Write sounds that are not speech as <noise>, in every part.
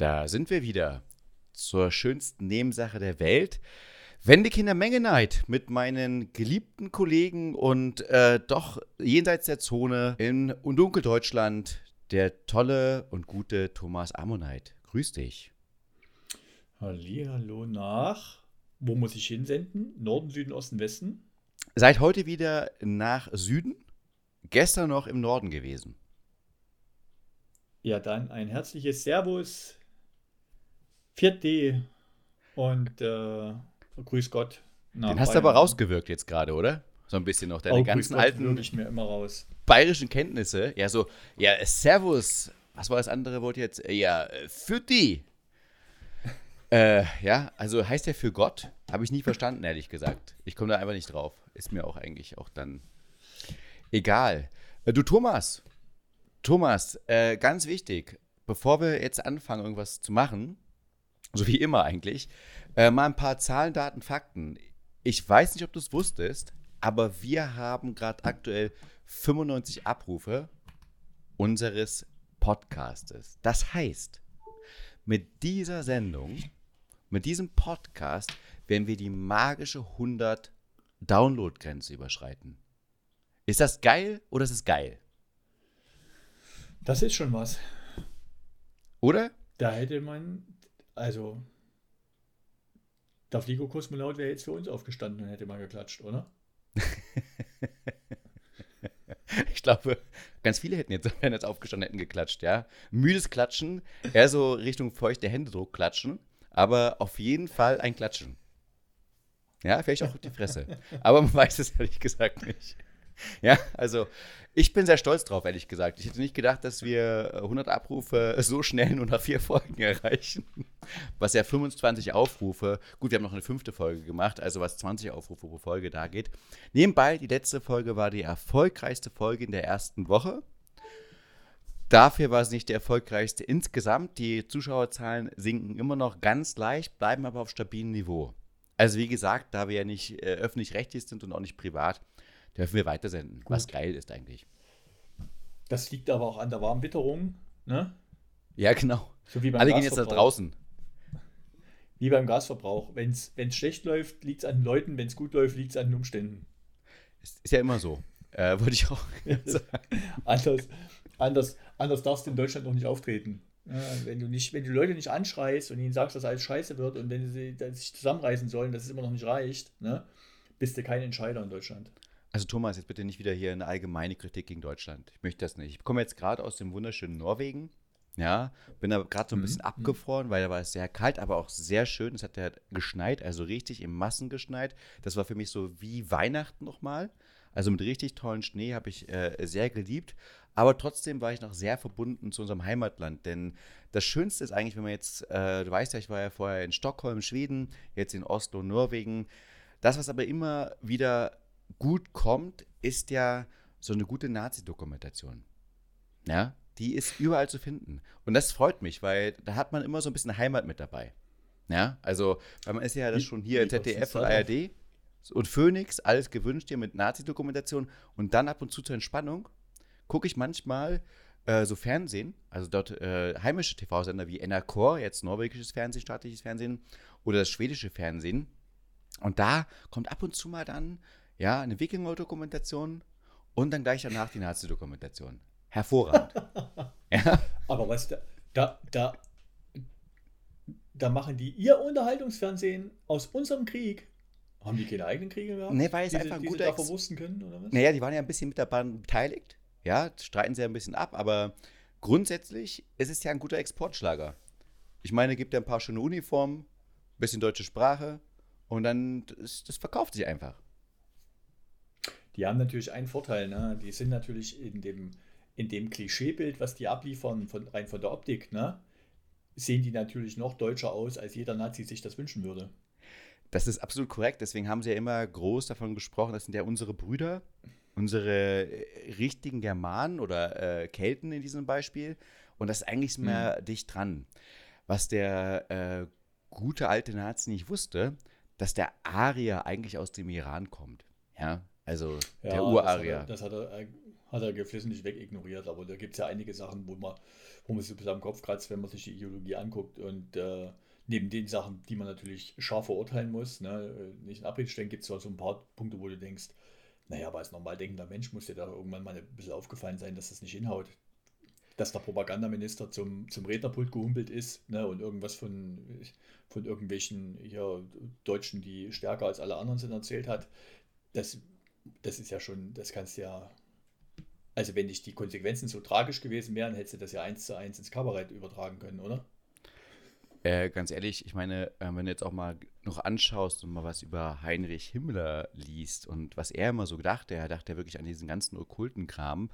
Da sind wir wieder zur schönsten Nebensache der Welt. Wendekinder Menge Night mit meinen geliebten Kollegen und äh, doch jenseits der Zone in Dunkeldeutschland, der tolle und gute Thomas Ammonite. Grüß dich. Hallo nach. Wo muss ich hinsenden? Norden, Süden, Osten, Westen? Seid heute wieder nach Süden, gestern noch im Norden gewesen. Ja, dann ein herzliches Servus, 4D und äh, Grüß Gott. Den hast du aber rausgewirkt jetzt gerade, oder? So ein bisschen noch deine oh, ganzen Gott, alten ich mir immer raus. bayerischen Kenntnisse. Ja, so, ja, Servus. Was war das andere Wort jetzt? Ja, für die. <laughs> äh, ja, also heißt der für Gott? Habe ich nie verstanden, ehrlich gesagt. Ich komme da einfach nicht drauf. Ist mir auch eigentlich auch dann egal. Äh, du, Thomas. Thomas, äh, ganz wichtig, bevor wir jetzt anfangen, irgendwas zu machen, so wie immer eigentlich, äh, mal ein paar Zahlen, Daten, Fakten. Ich weiß nicht, ob du es wusstest, aber wir haben gerade aktuell 95 Abrufe unseres Podcastes. Das heißt, mit dieser Sendung, mit diesem Podcast, werden wir die magische 100 Download-Grenze überschreiten. Ist das geil oder ist es geil? Das ist schon was. Oder? Da hätte man, also, der Fligo-Kosmonaut wäre jetzt für uns aufgestanden und hätte mal geklatscht, oder? <laughs> ich glaube, ganz viele hätten jetzt, <laughs> wären jetzt aufgestanden, hätten geklatscht, ja. Müdes Klatschen, eher so Richtung feuchte Händedruck klatschen, aber auf jeden Fall ein Klatschen. Ja, vielleicht auch auf die Fresse. <laughs> Aber man weiß es ehrlich gesagt nicht. <laughs> Ja, also ich bin sehr stolz drauf, ehrlich gesagt. Ich hätte nicht gedacht, dass wir 100 Abrufe <laughs> so schnell nur nach vier Folgen erreichen. Was ja 25 Aufrufe, gut, wir haben noch eine fünfte Folge gemacht, also was 20 Aufrufe pro Folge da geht. Nebenbei, die letzte Folge war die erfolgreichste Folge in der ersten Woche. Dafür war es nicht der erfolgreichste insgesamt. Die Zuschauerzahlen sinken immer noch ganz leicht, bleiben aber auf stabilem Niveau. Also wie gesagt, da wir ja nicht äh, öffentlich-rechtlich sind und auch nicht privat, dürfen wir weitersenden, Gut. was geil ist eigentlich. Das liegt aber auch an der warmen Witterung, ne? Ja, genau. So Alle gehen jetzt da draußen. Wie beim Gasverbrauch. Wenn es schlecht läuft, liegt es an den Leuten, wenn es gut läuft, liegt es an den Umständen. Ist, ist ja immer so. Äh, Wollte ich auch sagen. <laughs> anders, anders, anders darfst du in Deutschland noch nicht auftreten. Ja, wenn du nicht, wenn du Leute nicht anschreist und ihnen sagst, dass alles scheiße wird und wenn sie sich zusammenreißen sollen, dass es immer noch nicht reicht, ne, bist du kein Entscheider in Deutschland. Also Thomas, jetzt bitte nicht wieder hier eine allgemeine Kritik gegen Deutschland. Ich möchte das nicht. Ich komme jetzt gerade aus dem wunderschönen Norwegen. Ja, bin da gerade so ein mhm, bisschen mhm. abgefroren, weil da war es sehr kalt, aber auch sehr schön. Es hat ja geschneit, also richtig im Massen geschneit. Das war für mich so wie Weihnachten nochmal. Also mit richtig tollen Schnee habe ich äh, sehr geliebt. Aber trotzdem war ich noch sehr verbunden zu unserem Heimatland. Denn das Schönste ist eigentlich, wenn man jetzt, äh, du weißt ja, ich war ja vorher in Stockholm, Schweden, jetzt in Oslo, Norwegen. Das, was aber immer wieder gut kommt, ist ja so eine gute Nazi-Dokumentation. Ja, die ist überall zu finden. Und das freut mich, weil da hat man immer so ein bisschen Heimat mit dabei. Ja, also, weil man ist ja das schon hier in ZDF und ARD und Phoenix, alles gewünscht hier mit Nazi-Dokumentation und dann ab und zu zur Entspannung gucke ich manchmal äh, so Fernsehen, also dort äh, heimische TV-Sender wie NRK, jetzt norwegisches Fernsehen, staatliches Fernsehen oder das schwedische Fernsehen. Und da kommt ab und zu mal dann ja, eine Wikinger-Dokumentation und dann gleich danach die Nazi-Dokumentation. Hervorragend. <laughs> ja. Aber was da, da, da, da machen die ihr Unterhaltungsfernsehen aus unserem Krieg. Haben die keine eigenen Kriege gehabt? Nee, weil es einfach ein guter. verwussten können, oder was? Naja, die waren ja ein bisschen mit dabei beteiligt. Ja, streiten sie ja ein bisschen ab, aber grundsätzlich ist es ja ein guter Exportschlager. Ich meine, gibt ja ein paar schöne Uniformen, bisschen deutsche Sprache und dann, das, das verkauft sich einfach die haben natürlich einen Vorteil. Ne? Die sind natürlich in dem, in dem Klischeebild, was die abliefern, von, rein von der Optik, ne? sehen die natürlich noch deutscher aus, als jeder Nazi sich das wünschen würde. Das ist absolut korrekt. Deswegen haben sie ja immer groß davon gesprochen, das sind ja unsere Brüder, unsere äh, richtigen Germanen oder äh, Kelten in diesem Beispiel. Und das ist eigentlich mhm. mehr dicht dran. Was der äh, gute alte Nazi nicht wusste, dass der Arier eigentlich aus dem Iran kommt. Ja, also ja, der Urarier. Das, hat er, das hat er, hat er geflissentlich wegignoriert, aber da gibt es ja einige Sachen, wo man, wo man sich bis am Kopf kratzt, wenn man sich die Ideologie anguckt und äh, neben den Sachen, die man natürlich scharf verurteilen muss, ne, nicht in Abrede stellen, gibt es so ein paar Punkte, wo du denkst, naja, aber als normal denkender Mensch muss dir da irgendwann mal ein bisschen aufgefallen sein, dass das nicht hinhaut. Dass der Propagandaminister zum, zum Rednerpult gehumpelt ist ne, und irgendwas von, von irgendwelchen hier, Deutschen, die stärker als alle anderen sind, erzählt hat, das, das ist ja schon, das kannst ja also wenn nicht die Konsequenzen so tragisch gewesen wären, hättest du das ja eins zu eins ins Kabarett übertragen können, oder? Äh, ganz ehrlich, ich meine, äh, wenn du jetzt auch mal noch anschaust und mal was über Heinrich Himmler liest und was er immer so gedacht, er dachte ja wirklich an diesen ganzen okkulten Kram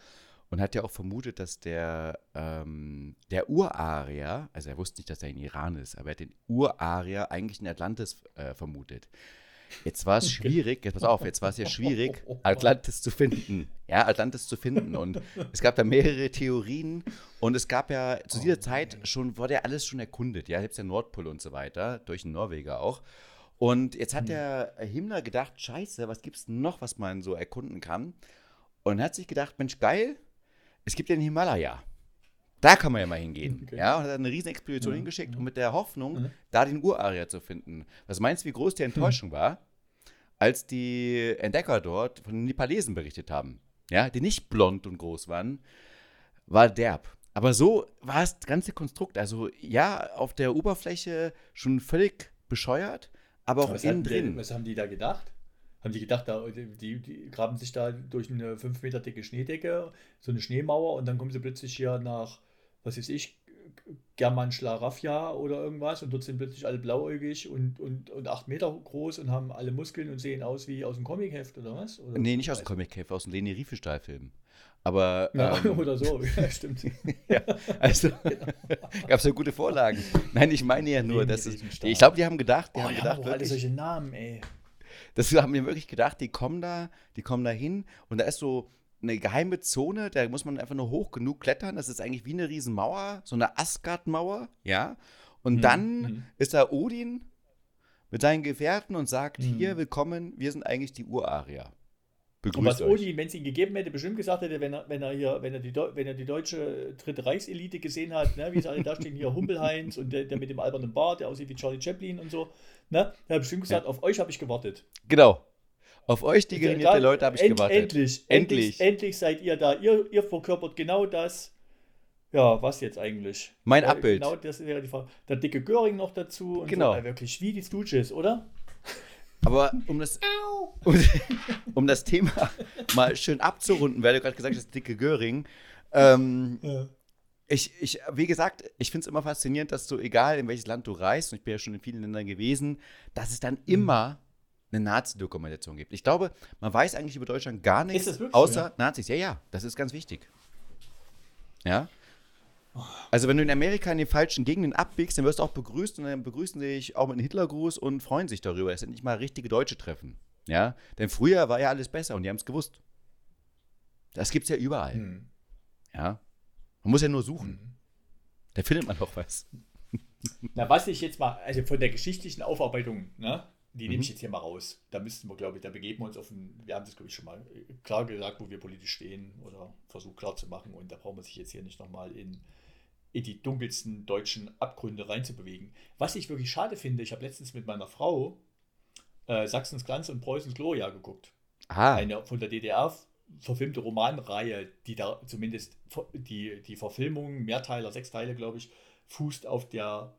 und hat ja auch vermutet, dass der, ähm, der Urarier, also er wusste nicht, dass er in Iran ist, aber er hat den Urarier eigentlich in Atlantis äh, vermutet. Jetzt war es schwierig, jetzt pass auf, jetzt war es ja schwierig, <laughs> Atlantis zu finden. Ja, Atlantis zu finden. Und es gab da mehrere Theorien und es gab ja zu dieser Zeit schon, wurde ja alles schon erkundet, ja, selbst der Nordpol und so weiter, durch den Norweger auch. Und jetzt hat der Himmler gedacht, scheiße, was gibt es noch, was man so erkunden kann? Und hat sich gedacht, Mensch, geil, es gibt ja den Himalaya. Da kann man ja mal hingehen. Okay. Ja, und hat eine riesen Expedition mhm. hingeschickt, um mit der Hoffnung, mhm. da den Urarier zu finden. Was meinst du, wie groß die Enttäuschung mhm. war, als die Entdecker dort von den Nepalesen berichtet haben? Ja, die nicht blond und groß waren, war derb. Aber so war das ganze Konstrukt. Also, ja, auf der Oberfläche schon völlig bescheuert, aber auch was innen drin. Was haben die da gedacht? Haben die gedacht, da, die, die graben sich da durch eine 5 Meter dicke Schneedecke, so eine Schneemauer und dann kommen sie plötzlich hier nach was weiß ich, German Schlaraffia oder irgendwas und dort sind plötzlich alle blauäugig und, und, und acht Meter groß und haben alle Muskeln und sehen aus wie aus dem Comicheft oder was? Oder nee, nicht aus dem Comicheft, aus dem Leni Riefenstahl-Film. Aber. Ja, <laughs> ähm, oder so, ja, <laughs> stimmt. ja, also <laughs> gab es ja gute Vorlagen. Nein, ich meine ja nur, dass es. Ich glaube, die haben gedacht, die oh, haben die gedacht. Haben alle solche Namen, ey. Das haben wir wirklich gedacht, die kommen da, die kommen da hin und da ist so eine geheime Zone, da muss man einfach nur hoch genug klettern. Das ist eigentlich wie eine Riesenmauer, so eine Asgard-Mauer, ja. Und mhm. dann mhm. ist da Odin mit seinen Gefährten und sagt: mhm. Hier, willkommen, wir sind eigentlich die Urarier. Begrüßt und was euch. Odin, wenn es ihn gegeben hätte, bestimmt gesagt hätte, wenn er, wenn er hier, wenn er die, wenn er die deutsche Dritte Reichselite gesehen hat, ne, wie sie alle da stehen, hier Humpelheinz und der, der, mit dem albernen Bart, der aussieht wie Charlie Chaplin und so, ne, der hat bestimmt gesagt, ja. auf euch habe ich gewartet. Genau. Auf euch, die degenerierte Leute, habe ich End, gewartet. Endlich, endlich, endlich seid ihr da. Ihr, ihr verkörpert genau das. Ja, was jetzt eigentlich? Mein ja, Abbild. Genau, das wäre die Frage. Der dicke Göring noch dazu. genau. So, wirklich wie die Stooges, oder? Aber um das, um, <laughs> um, das Thema mal schön abzurunden, weil du gerade gesagt hast, dicke Göring. Ähm, ja. Ich, ich, wie gesagt, ich finde es immer faszinierend, dass du, egal in welches Land du reist, und ich bin ja schon in vielen Ländern gewesen, dass es dann mhm. immer eine Nazi-Dokumentation gibt. Ich glaube, man weiß eigentlich über Deutschland gar nichts, außer so? Nazis. Ja, ja, das ist ganz wichtig. Ja. Also wenn du in Amerika in den falschen Gegenden abbiegst, dann wirst du auch begrüßt und dann begrüßen sie dich auch mit einem Hitlergruß und freuen sich darüber, dass sie nicht mal richtige Deutsche treffen. Ja, denn früher war ja alles besser und die haben es gewusst. Das gibt es ja überall. Hm. Ja, man muss ja nur suchen. Hm. Da findet man doch was. Na, was ich jetzt mal, also von der geschichtlichen Aufarbeitung, ne, die mhm. nehme ich jetzt hier mal raus. Da müssten wir, glaube ich, da begeben wir uns auf ein, wir haben das, glaube ich, schon mal äh, klar gesagt, wo wir politisch stehen oder versucht klar zu machen. Und da brauchen wir sich jetzt hier nicht nochmal in, in die dunkelsten deutschen Abgründe reinzubewegen. Was ich wirklich schade finde, ich habe letztens mit meiner Frau äh, Sachsens Glanz und Preußens Gloria geguckt. Ah. Eine von der DDR verfilmte Romanreihe, die da zumindest die, die Verfilmung, Mehrteiler, sechs Teile, glaube ich, fußt auf der,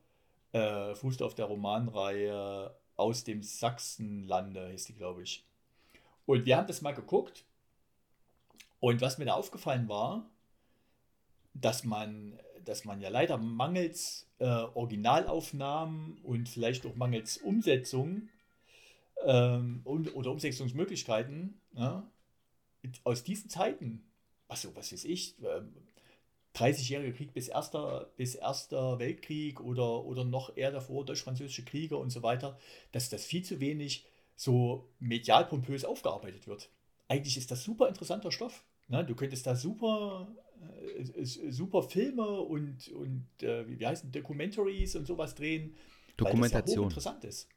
äh, fußt auf der Romanreihe aus dem Sachsenlande, hieß die, glaube ich. Und wir haben das mal geguckt. Und was mir da aufgefallen war, dass man, dass man ja leider mangels äh, Originalaufnahmen und vielleicht auch mangels Umsetzung ähm, und, oder Umsetzungsmöglichkeiten ja, aus diesen Zeiten, was so, was weiß ich, äh, 30-jähriger Krieg bis erster, bis erster Weltkrieg oder, oder noch eher davor, deutsch-französische Kriege und so weiter, dass das viel zu wenig so medial pompös aufgearbeitet wird. Eigentlich ist das super interessanter Stoff. Ne? Du könntest da super, äh, super Filme und, und äh, wie heißen Documentaries und sowas drehen. Dokumentation. Weil das ja interessant ist.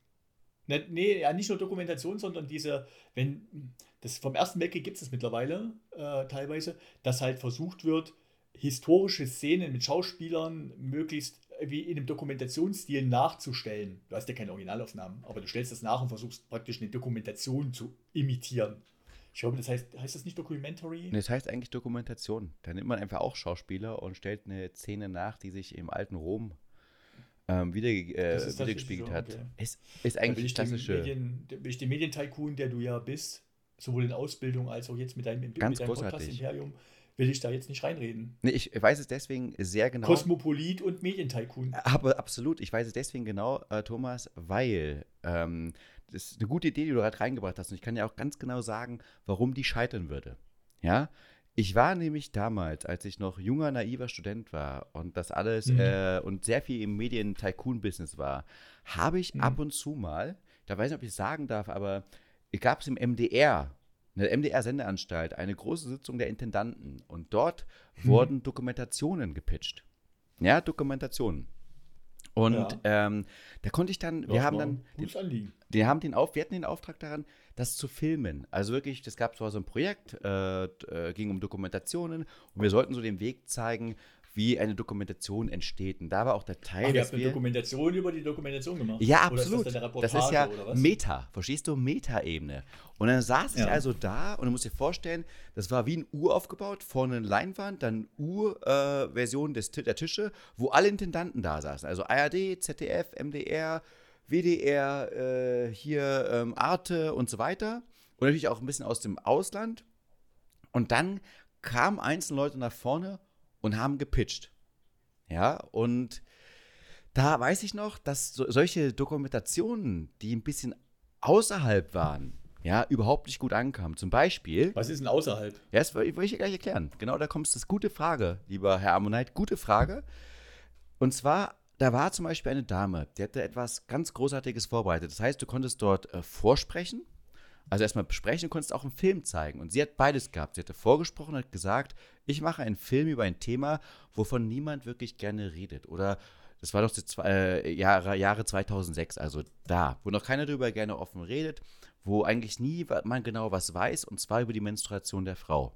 Ne, nee, ja, nicht nur Dokumentation, sondern diese, wenn, das vom Ersten Weltkrieg gibt es mittlerweile äh, teilweise, dass halt versucht wird, historische Szenen mit Schauspielern möglichst wie in einem Dokumentationsstil nachzustellen. Du hast ja keine Originalaufnahmen, aber du stellst das nach und versuchst praktisch eine Dokumentation zu imitieren. Ich glaube, das heißt, heißt das nicht Documentary? Das heißt eigentlich Dokumentation. Da nimmt man einfach auch Schauspieler und stellt eine Szene nach, die sich im alten Rom ähm, wieder, äh, wiedergespiegelt so, okay. hat. Ist, ist eigentlich klassische. Medien, will ich den Medientycoon, der du ja bist, sowohl in Ausbildung als auch jetzt mit deinem, Ganz mit deinem Podcast-Imperium, will ich da jetzt nicht reinreden. Nee, ich weiß es deswegen sehr genau. Kosmopolit und Medientycoon. Aber absolut, ich weiß es deswegen genau, äh, Thomas, weil ähm, das ist eine gute Idee, die du gerade reingebracht hast. Und ich kann ja auch ganz genau sagen, warum die scheitern würde. Ja, ich war nämlich damals, als ich noch junger, naiver Student war und das alles mhm. äh, und sehr viel im Medien-Tycoon-Business war, habe ich mhm. ab und zu mal, da weiß ich nicht, ob ich es sagen darf, aber gab es im MDR in der MDR-Sendeanstalt eine große Sitzung der Intendanten und dort hm. wurden Dokumentationen gepitcht. Ja, Dokumentationen. Und ja. ähm, da konnte ich dann, wir haben dann, den, wir haben den auf, wir hatten den Auftrag daran, das zu filmen. Also wirklich, das gab zwar so ein Projekt, äh, äh, ging um Dokumentationen und wir sollten so den Weg zeigen, wie eine Dokumentation entsteht. Und da war auch der Teil. Ach, ihr habt eine Dokumentation über die Dokumentation gemacht. Ja, absolut. Ist das, das, ist ja Meta, verstehst du? Meta-Ebene. Und dann saß ja. ich also da und du musst dir vorstellen, das war wie ein U aufgebaut, vorne eine Leinwand, dann U-Version äh, der Tische, wo alle Intendanten da saßen. Also ARD, ZDF, MDR, WDR, äh, hier ähm, Arte und so weiter. Und natürlich auch ein bisschen aus dem Ausland. Und dann kamen einzelne Leute nach vorne und haben gepitcht. Ja, und da weiß ich noch, dass so, solche Dokumentationen, die ein bisschen außerhalb waren, ja, überhaupt nicht gut ankamen. Zum Beispiel. Was ist denn außerhalb? Ja, das will ich gleich erklären. Genau, da kommt es. Gute Frage, lieber Herr Ammonite. Gute Frage. Und zwar, da war zum Beispiel eine Dame, die hatte etwas ganz Großartiges vorbereitet. Das heißt, du konntest dort äh, vorsprechen also erstmal besprechen und konntest auch einen Film zeigen. Und sie hat beides gehabt. Sie hatte vorgesprochen und hat gesagt, ich mache einen Film über ein Thema, wovon niemand wirklich gerne redet. Oder das war doch die zwei, äh, Jahre, Jahre 2006, also da, wo noch keiner darüber gerne offen redet, wo eigentlich nie man genau was weiß, und zwar über die Menstruation der Frau.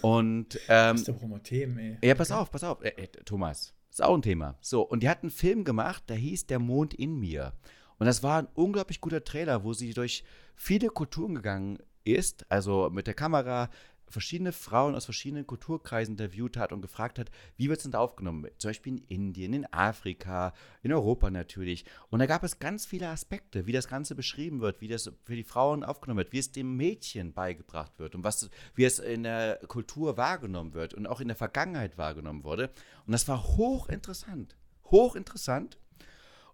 Und ähm, das ist doch immer Themen, ey. Ja, pass auf, pass auf, äh, äh, Thomas, ist auch ein Thema. So, und die hat einen Film gemacht, der hieß Der Mond in mir. Und das war ein unglaublich guter Trailer, wo sie durch viele Kulturen gegangen ist, also mit der Kamera verschiedene Frauen aus verschiedenen Kulturkreisen interviewt hat und gefragt hat, wie wird es denn da aufgenommen? Zum Beispiel in Indien, in Afrika, in Europa natürlich. Und da gab es ganz viele Aspekte, wie das Ganze beschrieben wird, wie das für die Frauen aufgenommen wird, wie es dem Mädchen beigebracht wird und was, wie es in der Kultur wahrgenommen wird und auch in der Vergangenheit wahrgenommen wurde. Und das war hochinteressant. Hochinteressant.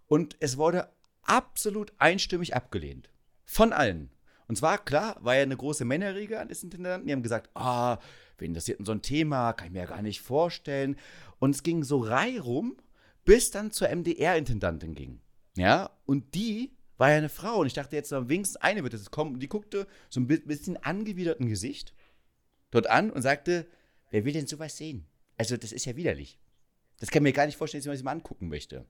Und es wurde absolut einstimmig abgelehnt. Von allen. Und zwar, klar, war ja eine große Männerriege an des Intendanten. Die haben gesagt, ah, oh, wen interessiert denn so ein Thema? Kann ich mir ja gar nicht vorstellen. Und es ging so rum, bis dann zur MDR-Intendantin ging. Ja, und die war ja eine Frau. Und ich dachte jetzt, am wenigstens eine wird es kommen. Und die guckte so ein bisschen angewiderten Gesicht dort an und sagte, wer will denn sowas sehen? Also, das ist ja widerlich. Das kann mir gar nicht vorstellen, dass ich mir das mal angucken möchte.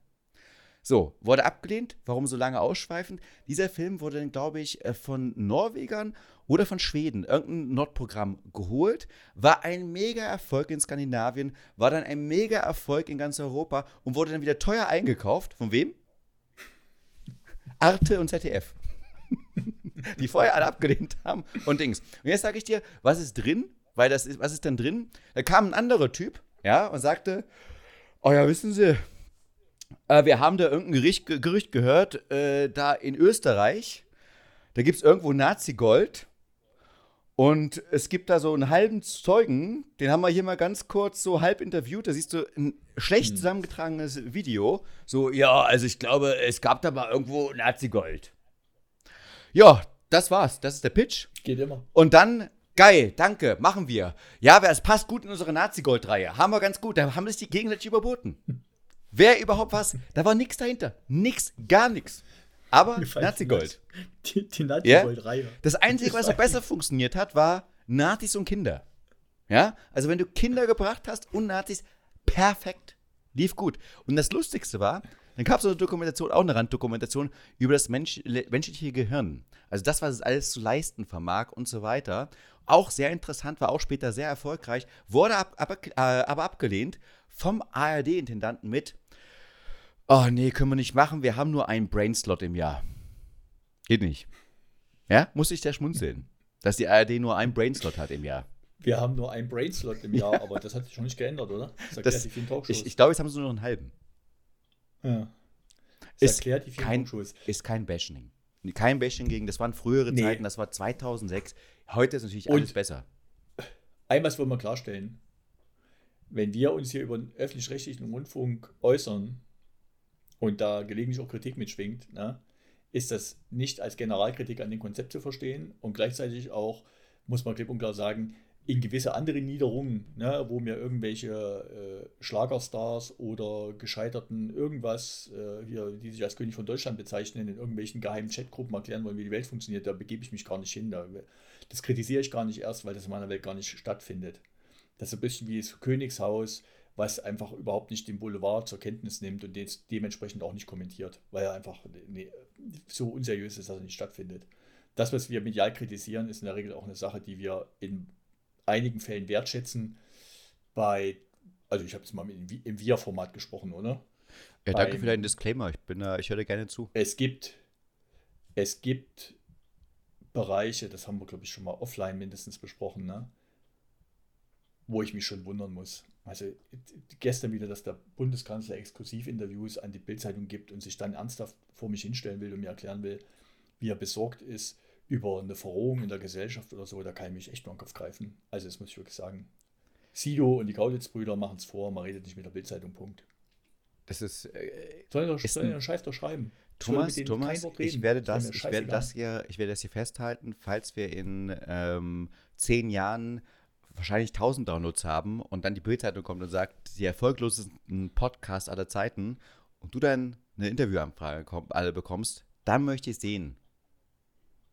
So, wurde abgelehnt. Warum so lange ausschweifen? Dieser Film wurde dann, glaube ich, äh, von Norwegern oder von Schweden, irgendein Nordprogramm geholt, war ein mega Erfolg in Skandinavien, war dann ein mega Erfolg in ganz Europa und wurde dann wieder teuer eingekauft. Von wem? Arte und ZDF. <laughs> Die vorher alle abgelehnt haben und Dings. Und jetzt sage ich dir, was ist drin? Weil das ist, was ist denn drin? Da kam ein anderer Typ, ja, und sagte, oh ja, wissen Sie, äh, wir haben da irgendein Gericht, Gerücht gehört, äh, da in Österreich, da gibt es irgendwo Nazi-Gold. Und es gibt da so einen halben Zeugen, den haben wir hier mal ganz kurz so halb interviewt. Da siehst du ein schlecht hm. zusammengetragenes Video. So, ja, also ich glaube, es gab da mal irgendwo Nazi-Gold. Ja, das war's. Das ist der Pitch. Geht immer. Und dann, geil, danke, machen wir. Ja, es passt gut in unsere Nazi-Gold-Reihe. Haben wir ganz gut. Da haben sich die gegenseitig überboten. <laughs> Wer überhaupt was? Da war nichts dahinter. Nix, gar nichts. Aber Nazi-Gold. Die, die Nazi-Gold-Reihe. Das Einzige, was noch besser funktioniert hat, war Nazis und Kinder. Ja? Also, wenn du Kinder gebracht hast und Nazis, perfekt. Lief gut. Und das Lustigste war, dann gab es eine Dokumentation, auch eine Randdokumentation über das Mensch, menschliche Gehirn. Also das, was es alles zu leisten vermag und so weiter. Auch sehr interessant, war auch später sehr erfolgreich, wurde ab, ab, äh, aber abgelehnt vom ARD-Intendanten mit, oh nee, können wir nicht machen, wir haben nur einen Brainslot im Jahr. Geht nicht. Ja, muss ich der schmunzeln, dass die ARD nur einen Brainslot hat im Jahr. Wir haben nur einen Brainslot im Jahr, ja. aber das hat sich schon nicht geändert, oder? Das, das ich, ich glaube, jetzt haben sie nur noch einen halben. Ja. Das ist, kein, ist kein Bashing. Kein Bashing gegen, das waren frühere nee. Zeiten, das war 2006. Heute ist natürlich alles Und besser. Einmal wollen wir klarstellen. Wenn wir uns hier über den öffentlich-rechtlichen Rundfunk äußern und da gelegentlich auch Kritik mitschwingt, ne, ist das nicht als Generalkritik an dem Konzept zu verstehen und gleichzeitig auch, muss man klipp und klar sagen, in gewisse andere Niederungen, ne, wo mir irgendwelche äh, Schlagerstars oder gescheiterten irgendwas, äh, hier, die sich als König von Deutschland bezeichnen, in irgendwelchen geheimen Chatgruppen erklären wollen, wie die Welt funktioniert, da begebe ich mich gar nicht hin. Da, das kritisiere ich gar nicht erst, weil das in meiner Welt gar nicht stattfindet. Das ist ein bisschen wie das Königshaus, was einfach überhaupt nicht den Boulevard zur Kenntnis nimmt und dementsprechend auch nicht kommentiert, weil er einfach nee, so unseriös ist, dass er nicht stattfindet. Das, was wir medial kritisieren, ist in der Regel auch eine Sache, die wir in einigen Fällen wertschätzen. Bei, also ich habe es mal im Wir-Format gesprochen, oder? Ja, danke Beim, für deinen Disclaimer. Ich bin ich höre gerne zu. Es gibt, es gibt Bereiche, das haben wir, glaube ich, schon mal offline mindestens besprochen, ne? wo ich mich schon wundern muss. Also gestern wieder, dass der Bundeskanzler Exklusivinterviews an die Bildzeitung gibt und sich dann ernsthaft vor mich hinstellen will und mir erklären will, wie er besorgt ist über eine Verrohung in der Gesellschaft oder so, da kann ich mich echt nur an den Kopf greifen. Also das muss ich wirklich sagen. Sido und die Kaulitz-Brüder machen es vor, man redet nicht mit der Bildzeitung, Punkt. Das ist. Äh, sollen doch, ist sollen Scheiß doch schreiben. Thomas, Thomas ich werde, das, ich, werde das hier, ich werde das hier festhalten, falls wir in ähm, zehn Jahren wahrscheinlich 1000 Downloads haben und dann die Bildzeitung kommt und sagt, die erfolglosesten Podcast aller Zeiten und du dann eine Interviewanfrage alle bekommst, dann möchte ich sehen,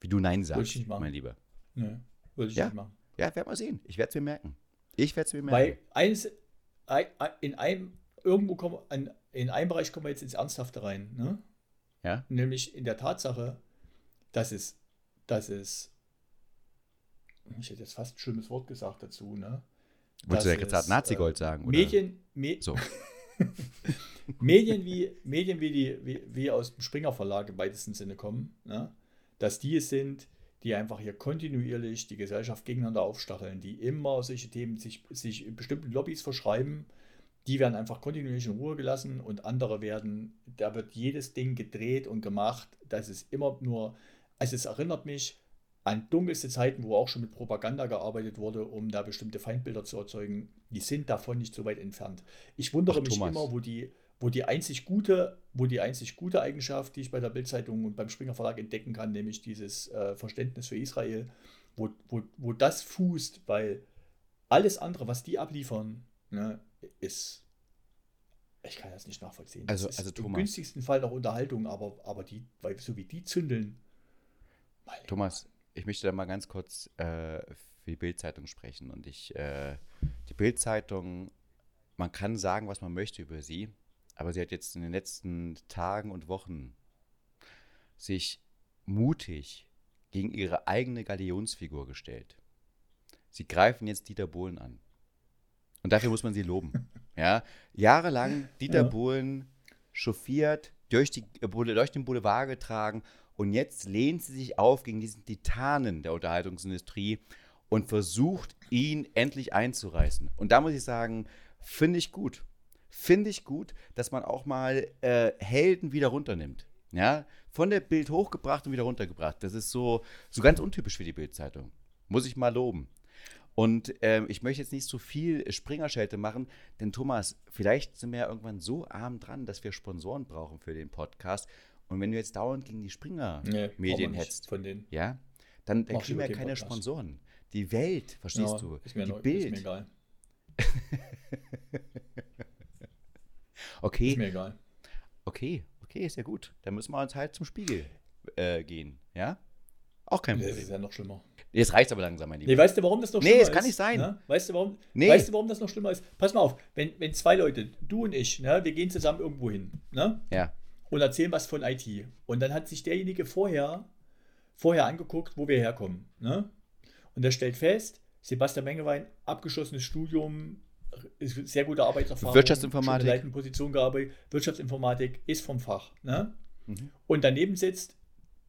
wie du Nein sagst, mein Lieber. Nee, würde ich ja? nicht machen. Ja, werden wir sehen. Ich werde es mir merken. Ich werde es mir merken. Weil eins, in einem, irgendwo kommen, in einem Bereich kommen wir jetzt ins Ernsthafte rein, ne? Ja. Nämlich in der Tatsache, dass es, dass es, ich hätte jetzt fast ein schlimmes Wort gesagt dazu, ne? Wolltest du ja gerade Nazi-Gold äh, sagen, oder? Medien, Me so. <laughs> Medien wie, Medien wie, die, wie, wie aus dem Springer Verlag im weitesten Sinne kommen, ne? dass die es sind, die einfach hier kontinuierlich die Gesellschaft gegeneinander aufstacheln, die immer solche Themen sich, sich in bestimmten Lobbys verschreiben, die werden einfach kontinuierlich in Ruhe gelassen und andere werden, da wird jedes Ding gedreht und gemacht. Das ist immer nur, also es erinnert mich an dunkelste Zeiten, wo auch schon mit Propaganda gearbeitet wurde, um da bestimmte Feindbilder zu erzeugen. Die sind davon nicht so weit entfernt. Ich wundere Ach, mich Thomas. immer, wo die, wo die einzig gute, wo die einzig gute Eigenschaft, die ich bei der Bildzeitung und beim Springer Verlag entdecken kann, nämlich dieses äh, Verständnis für Israel, wo, wo, wo das fußt, weil alles andere, was die abliefern, ne, ist. Ich kann das nicht nachvollziehen. Also, das also Thomas. Im günstigsten Fall noch Unterhaltung, aber, aber die, weil so wie die zündeln. Thomas, ich möchte da mal ganz kurz äh, für die Bildzeitung sprechen. Und ich, äh, die Bildzeitung, man kann sagen, was man möchte über sie, aber sie hat jetzt in den letzten Tagen und Wochen sich mutig gegen ihre eigene Galionsfigur gestellt. Sie greifen jetzt Dieter Bohlen an. Und dafür muss man sie loben. <laughs> Ja, jahrelang Dieter ja. Bohlen chauffiert, durch, die, durch den Boulevard getragen und jetzt lehnt sie sich auf gegen diesen Titanen der Unterhaltungsindustrie und versucht, ihn endlich einzureißen. Und da muss ich sagen, finde ich gut finde ich gut, dass man auch mal äh, Helden wieder runternimmt. Ja, von der Bild hochgebracht und wieder runtergebracht. Das ist so, so ganz untypisch für die Bildzeitung. Muss ich mal loben. Und ähm, ich möchte jetzt nicht so viel Springerschelte machen, denn Thomas, vielleicht sind wir ja irgendwann so arm dran, dass wir Sponsoren brauchen für den Podcast. Und wenn du jetzt dauernd gegen die Springer-Medien nee, hetzt, von denen. ja, dann, dann kriegen wir ja keine Podcast. Sponsoren. Die Welt, verstehst ja, du? die neu, Bild. Ist mir egal. <laughs> Okay. Ist mir egal. Okay, okay, ist ja gut. Dann müssen wir uns halt zum Spiegel äh, gehen, ja? Auch kein Das Problem. ist ja noch schlimmer. Jetzt reicht's aber langsam, mein Lieber. Nee, weißt du, warum das noch Nee, schlimmer ist? kann nicht sein. Ne? Weißt, du, warum, Nee. weißt du, warum das noch schlimmer ist? Pass mal auf, wenn, wenn zwei Leute, du und ich, ne, wir gehen zusammen irgendwo hin ne, Ja. Und erzählen was von IT. Und dann hat sich derjenige vorher, vorher angeguckt, wo wir herkommen. Ne? Und der stellt fest, Sebastian Mengewein, abgeschlossenes Studium, ist sehr gute Arbeitserfahrung, Wirtschaftsinformatik. in leitenden Position gearbeitet, Wirtschaftsinformatik ist vom Fach. Ne? Mhm. Und daneben sitzt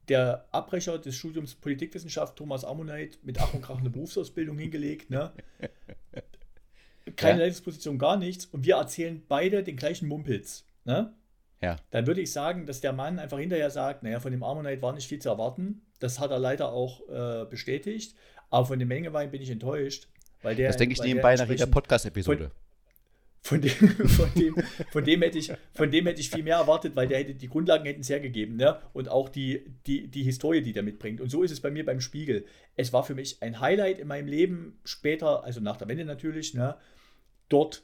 der Abbrecher des Studiums Politikwissenschaft, Thomas Ammonite, mit Ach und Krach eine Berufsausbildung hingelegt. Ne? <laughs> Keine Ja. Leitungsposition, gar nichts. Und wir erzählen beide den gleichen Mumpitz. Ne? Ja. Dann würde ich sagen, dass der Mann einfach hinterher sagt, naja, von dem Ammonite war nicht viel zu erwarten. Das hat er leider auch äh, bestätigt. Aber von dem Mengewein bin ich enttäuscht. Weil der, Das denke ich nebenbei nach jeder Podcast-Episode. von dem, <laughs> von, dem, von, dem hätte ich, von dem hätte ich viel mehr erwartet, weil der hätte, die Grundlagen hätten es hergegeben, ne? Und auch die, die, die Historie, die der mitbringt. Und so ist es bei mir beim Spiegel. Es war für mich ein Highlight in meinem Leben, später, also nach der Wende natürlich, ne? Dort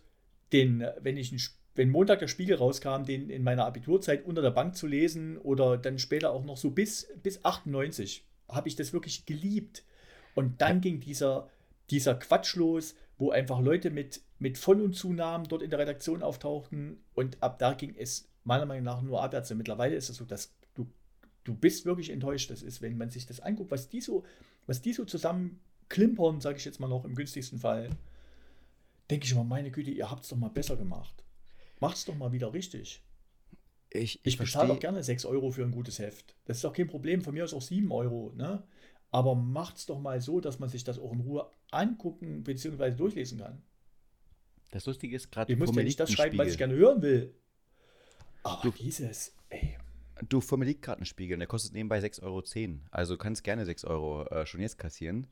den, wenn ich ein, Sp- wenn Montag der Spiegel rauskam, den in meiner Abiturzeit unter der Bank zu lesen oder dann später auch noch so bis, bis 98, habe ich das wirklich geliebt. Und dann ging dieser, dieser Quatsch los, wo einfach Leute mit, mit Von- und Zunahmen dort in der Redaktion auftauchten und ab da ging es meiner Meinung nach nur abwärts. Und mittlerweile ist es so, dass du, du bist wirklich enttäuscht. Das ist, wenn man sich das anguckt, was die so, was die so zusammen klimpern, sage ich jetzt mal noch im günstigsten Fall, denke ich immer, meine Güte, ihr habt es doch mal besser gemacht. Macht's doch mal wieder richtig. Ich, Ich ich bezahle auch gerne 6 Euro für ein gutes Heft. Das ist auch kein Problem. Von mir aus auch 7 Euro. Ne? Aber macht's doch mal so, dass man sich das auch in Ruhe angucken bzw. durchlesen kann. Das Lustige ist gerade Ich muss ja nicht das schreiben, was ich gerne hören will. Aber Du- dieses, ey. Du, vor mir liegt gerade ein Spiegel, der kostet nebenbei 6,10 Euro. Also du kannst gerne 6 Euro äh, schon jetzt kassieren.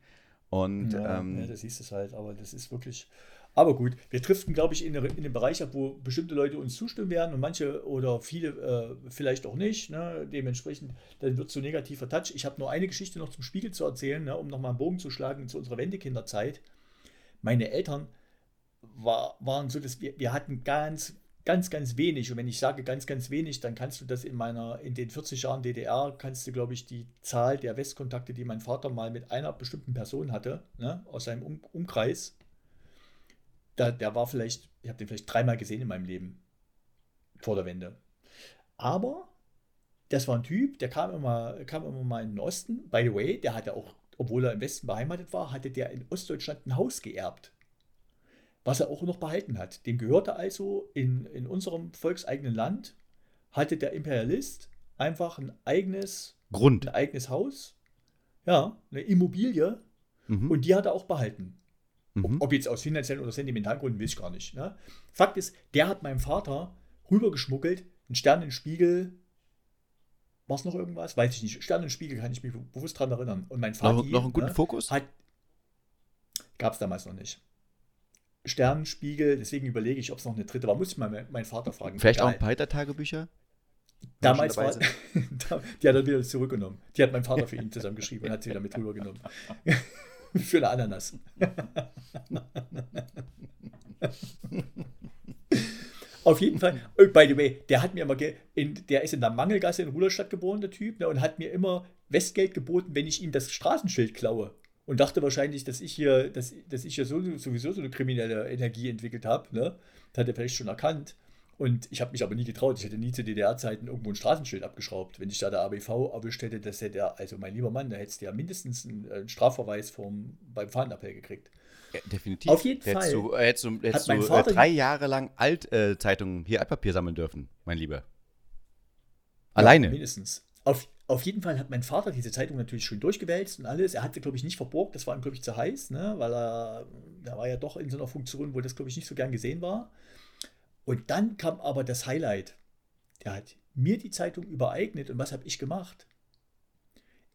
Und Ja, ähm, ja, das siehst es halt, aber das ist wirklich. Aber gut, wir driften, glaube ich, in, in den Bereich ab, wo bestimmte Leute uns zustimmen werden und manche oder viele äh, vielleicht auch nicht. Ne? Dementsprechend, dann wird es so negativer Touch. Ich habe nur eine Geschichte noch zum Spiegel zu erzählen, ne? um nochmal einen Bogen zu schlagen zu unserer Wendekinderzeit. Meine Eltern war, waren so, dass wir, wir hatten ganz, ganz, ganz wenig. Und wenn ich sage ganz, ganz wenig, dann kannst du das in meiner, in den 40 Jahren DDR, kannst du, glaube ich, die Zahl der Westkontakte, die mein Vater mal mit einer bestimmten Person hatte, ne, aus seinem um Umkreis, da, der war vielleicht, ich habe den vielleicht dreimal gesehen in meinem Leben. Vor der Wende. Aber das war ein Typ, der kam immer, kam immer mal in den Osten. By the way, der hatte auch, obwohl er im Westen beheimatet war, hatte der in Ostdeutschland ein Haus geerbt was er auch noch behalten hat. Dem gehörte also in, in unserem volkseigenen Land, hatte der Imperialist einfach ein eigenes, Grund. ein eigenes Haus, ja, eine Immobilie Mhm. und die hat er auch behalten. Mhm. Ob jetzt aus finanziellen oder sentimentalen Gründen, weiß ich gar nicht. Ne? Fakt ist, der hat meinem Vater rübergeschmuggelt, einen Sternenspiegel, war es noch irgendwas? Weiß ich nicht. Sternenspiegel kann ich mich bewusst daran erinnern. Und mein Vater noch, noch einen guten ne, Fokus? Gab es damals noch nicht. Sternenspiegel, deswegen überlege ich, ob es noch eine dritte war. Muss ich mal me- meinen Vater fragen. Vielleicht auch Egal. ein paar Heiter-Tagebücher? Damals war. <laughs> die hat er wieder zurückgenommen. Die hat mein Vater für ihn zusammengeschrieben und hat sie wieder mit rübergenommen. <laughs> <laughs> für eine Ananas. <laughs> Auf jeden Fall, by the way, der hat mir immer, ge in, der ist in der Mangelgasse in Ruderstadt geboren, der Typ, ne, und hat mir immer Westgeld geboten, wenn ich ihm das Straßenschild klaue. Und dachte wahrscheinlich, dass ich hier, dass, dass ich hier so, sowieso so eine kriminelle Energie entwickelt habe. Ne? Das hat er vielleicht schon erkannt. Und ich habe mich aber nie getraut. Ich hätte nie zu DDR-Zeiten irgendwo ein Straßenschild abgeschraubt. Wenn ich da der ABV erwischt hätte, das hätte er, also mein lieber Mann, da hättest du ja mindestens einen, äh, Strafverweis vom, beim Fahnenappell gekriegt. Ja, definitiv. Auf jeden Hättest Fall Du, äh, hättest du, hättest mein du äh, drei Jahre lang Altzeitungen, hier Altpapier sammeln dürfen, mein Lieber. Alleine. Ja, mindestens. Auf, auf jeden Fall hat mein Vater diese Zeitung natürlich schön durchgewälzt und alles. Er hatte, glaube ich, nicht verborgt, das war ihm, glaube ich, zu heiß, ne? weil er, er war ja doch in so einer Funktion, wo das, glaube ich, nicht so gern gesehen war. Und dann kam aber das Highlight. Der hat mir die Zeitung übereignet und was habe ich gemacht?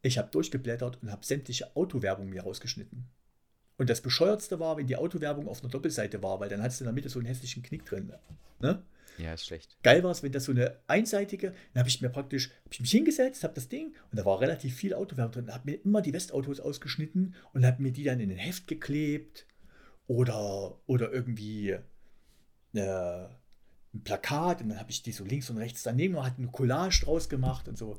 Ich habe durchgeblättert und habe sämtliche Autowerbung mir rausgeschnitten. Und das Bescheuertste war, wenn die Autowerbung auf einer Doppelseite war, weil dann hast du in der Mitte so einen hässlichen Knick drin. Ne? Ja, ist schlecht. Geil war es, wenn das so eine einseitige, dann habe ich mir praktisch, habe ich mich hingesetzt, habe das Ding und da war relativ viel Autowerbung drin, habe mir immer die Westautos ausgeschnitten und habe mir die dann in ein Heft geklebt oder, oder irgendwie äh, ein Plakat und dann habe ich die so links und rechts daneben und hatte eine Collage draus gemacht und so.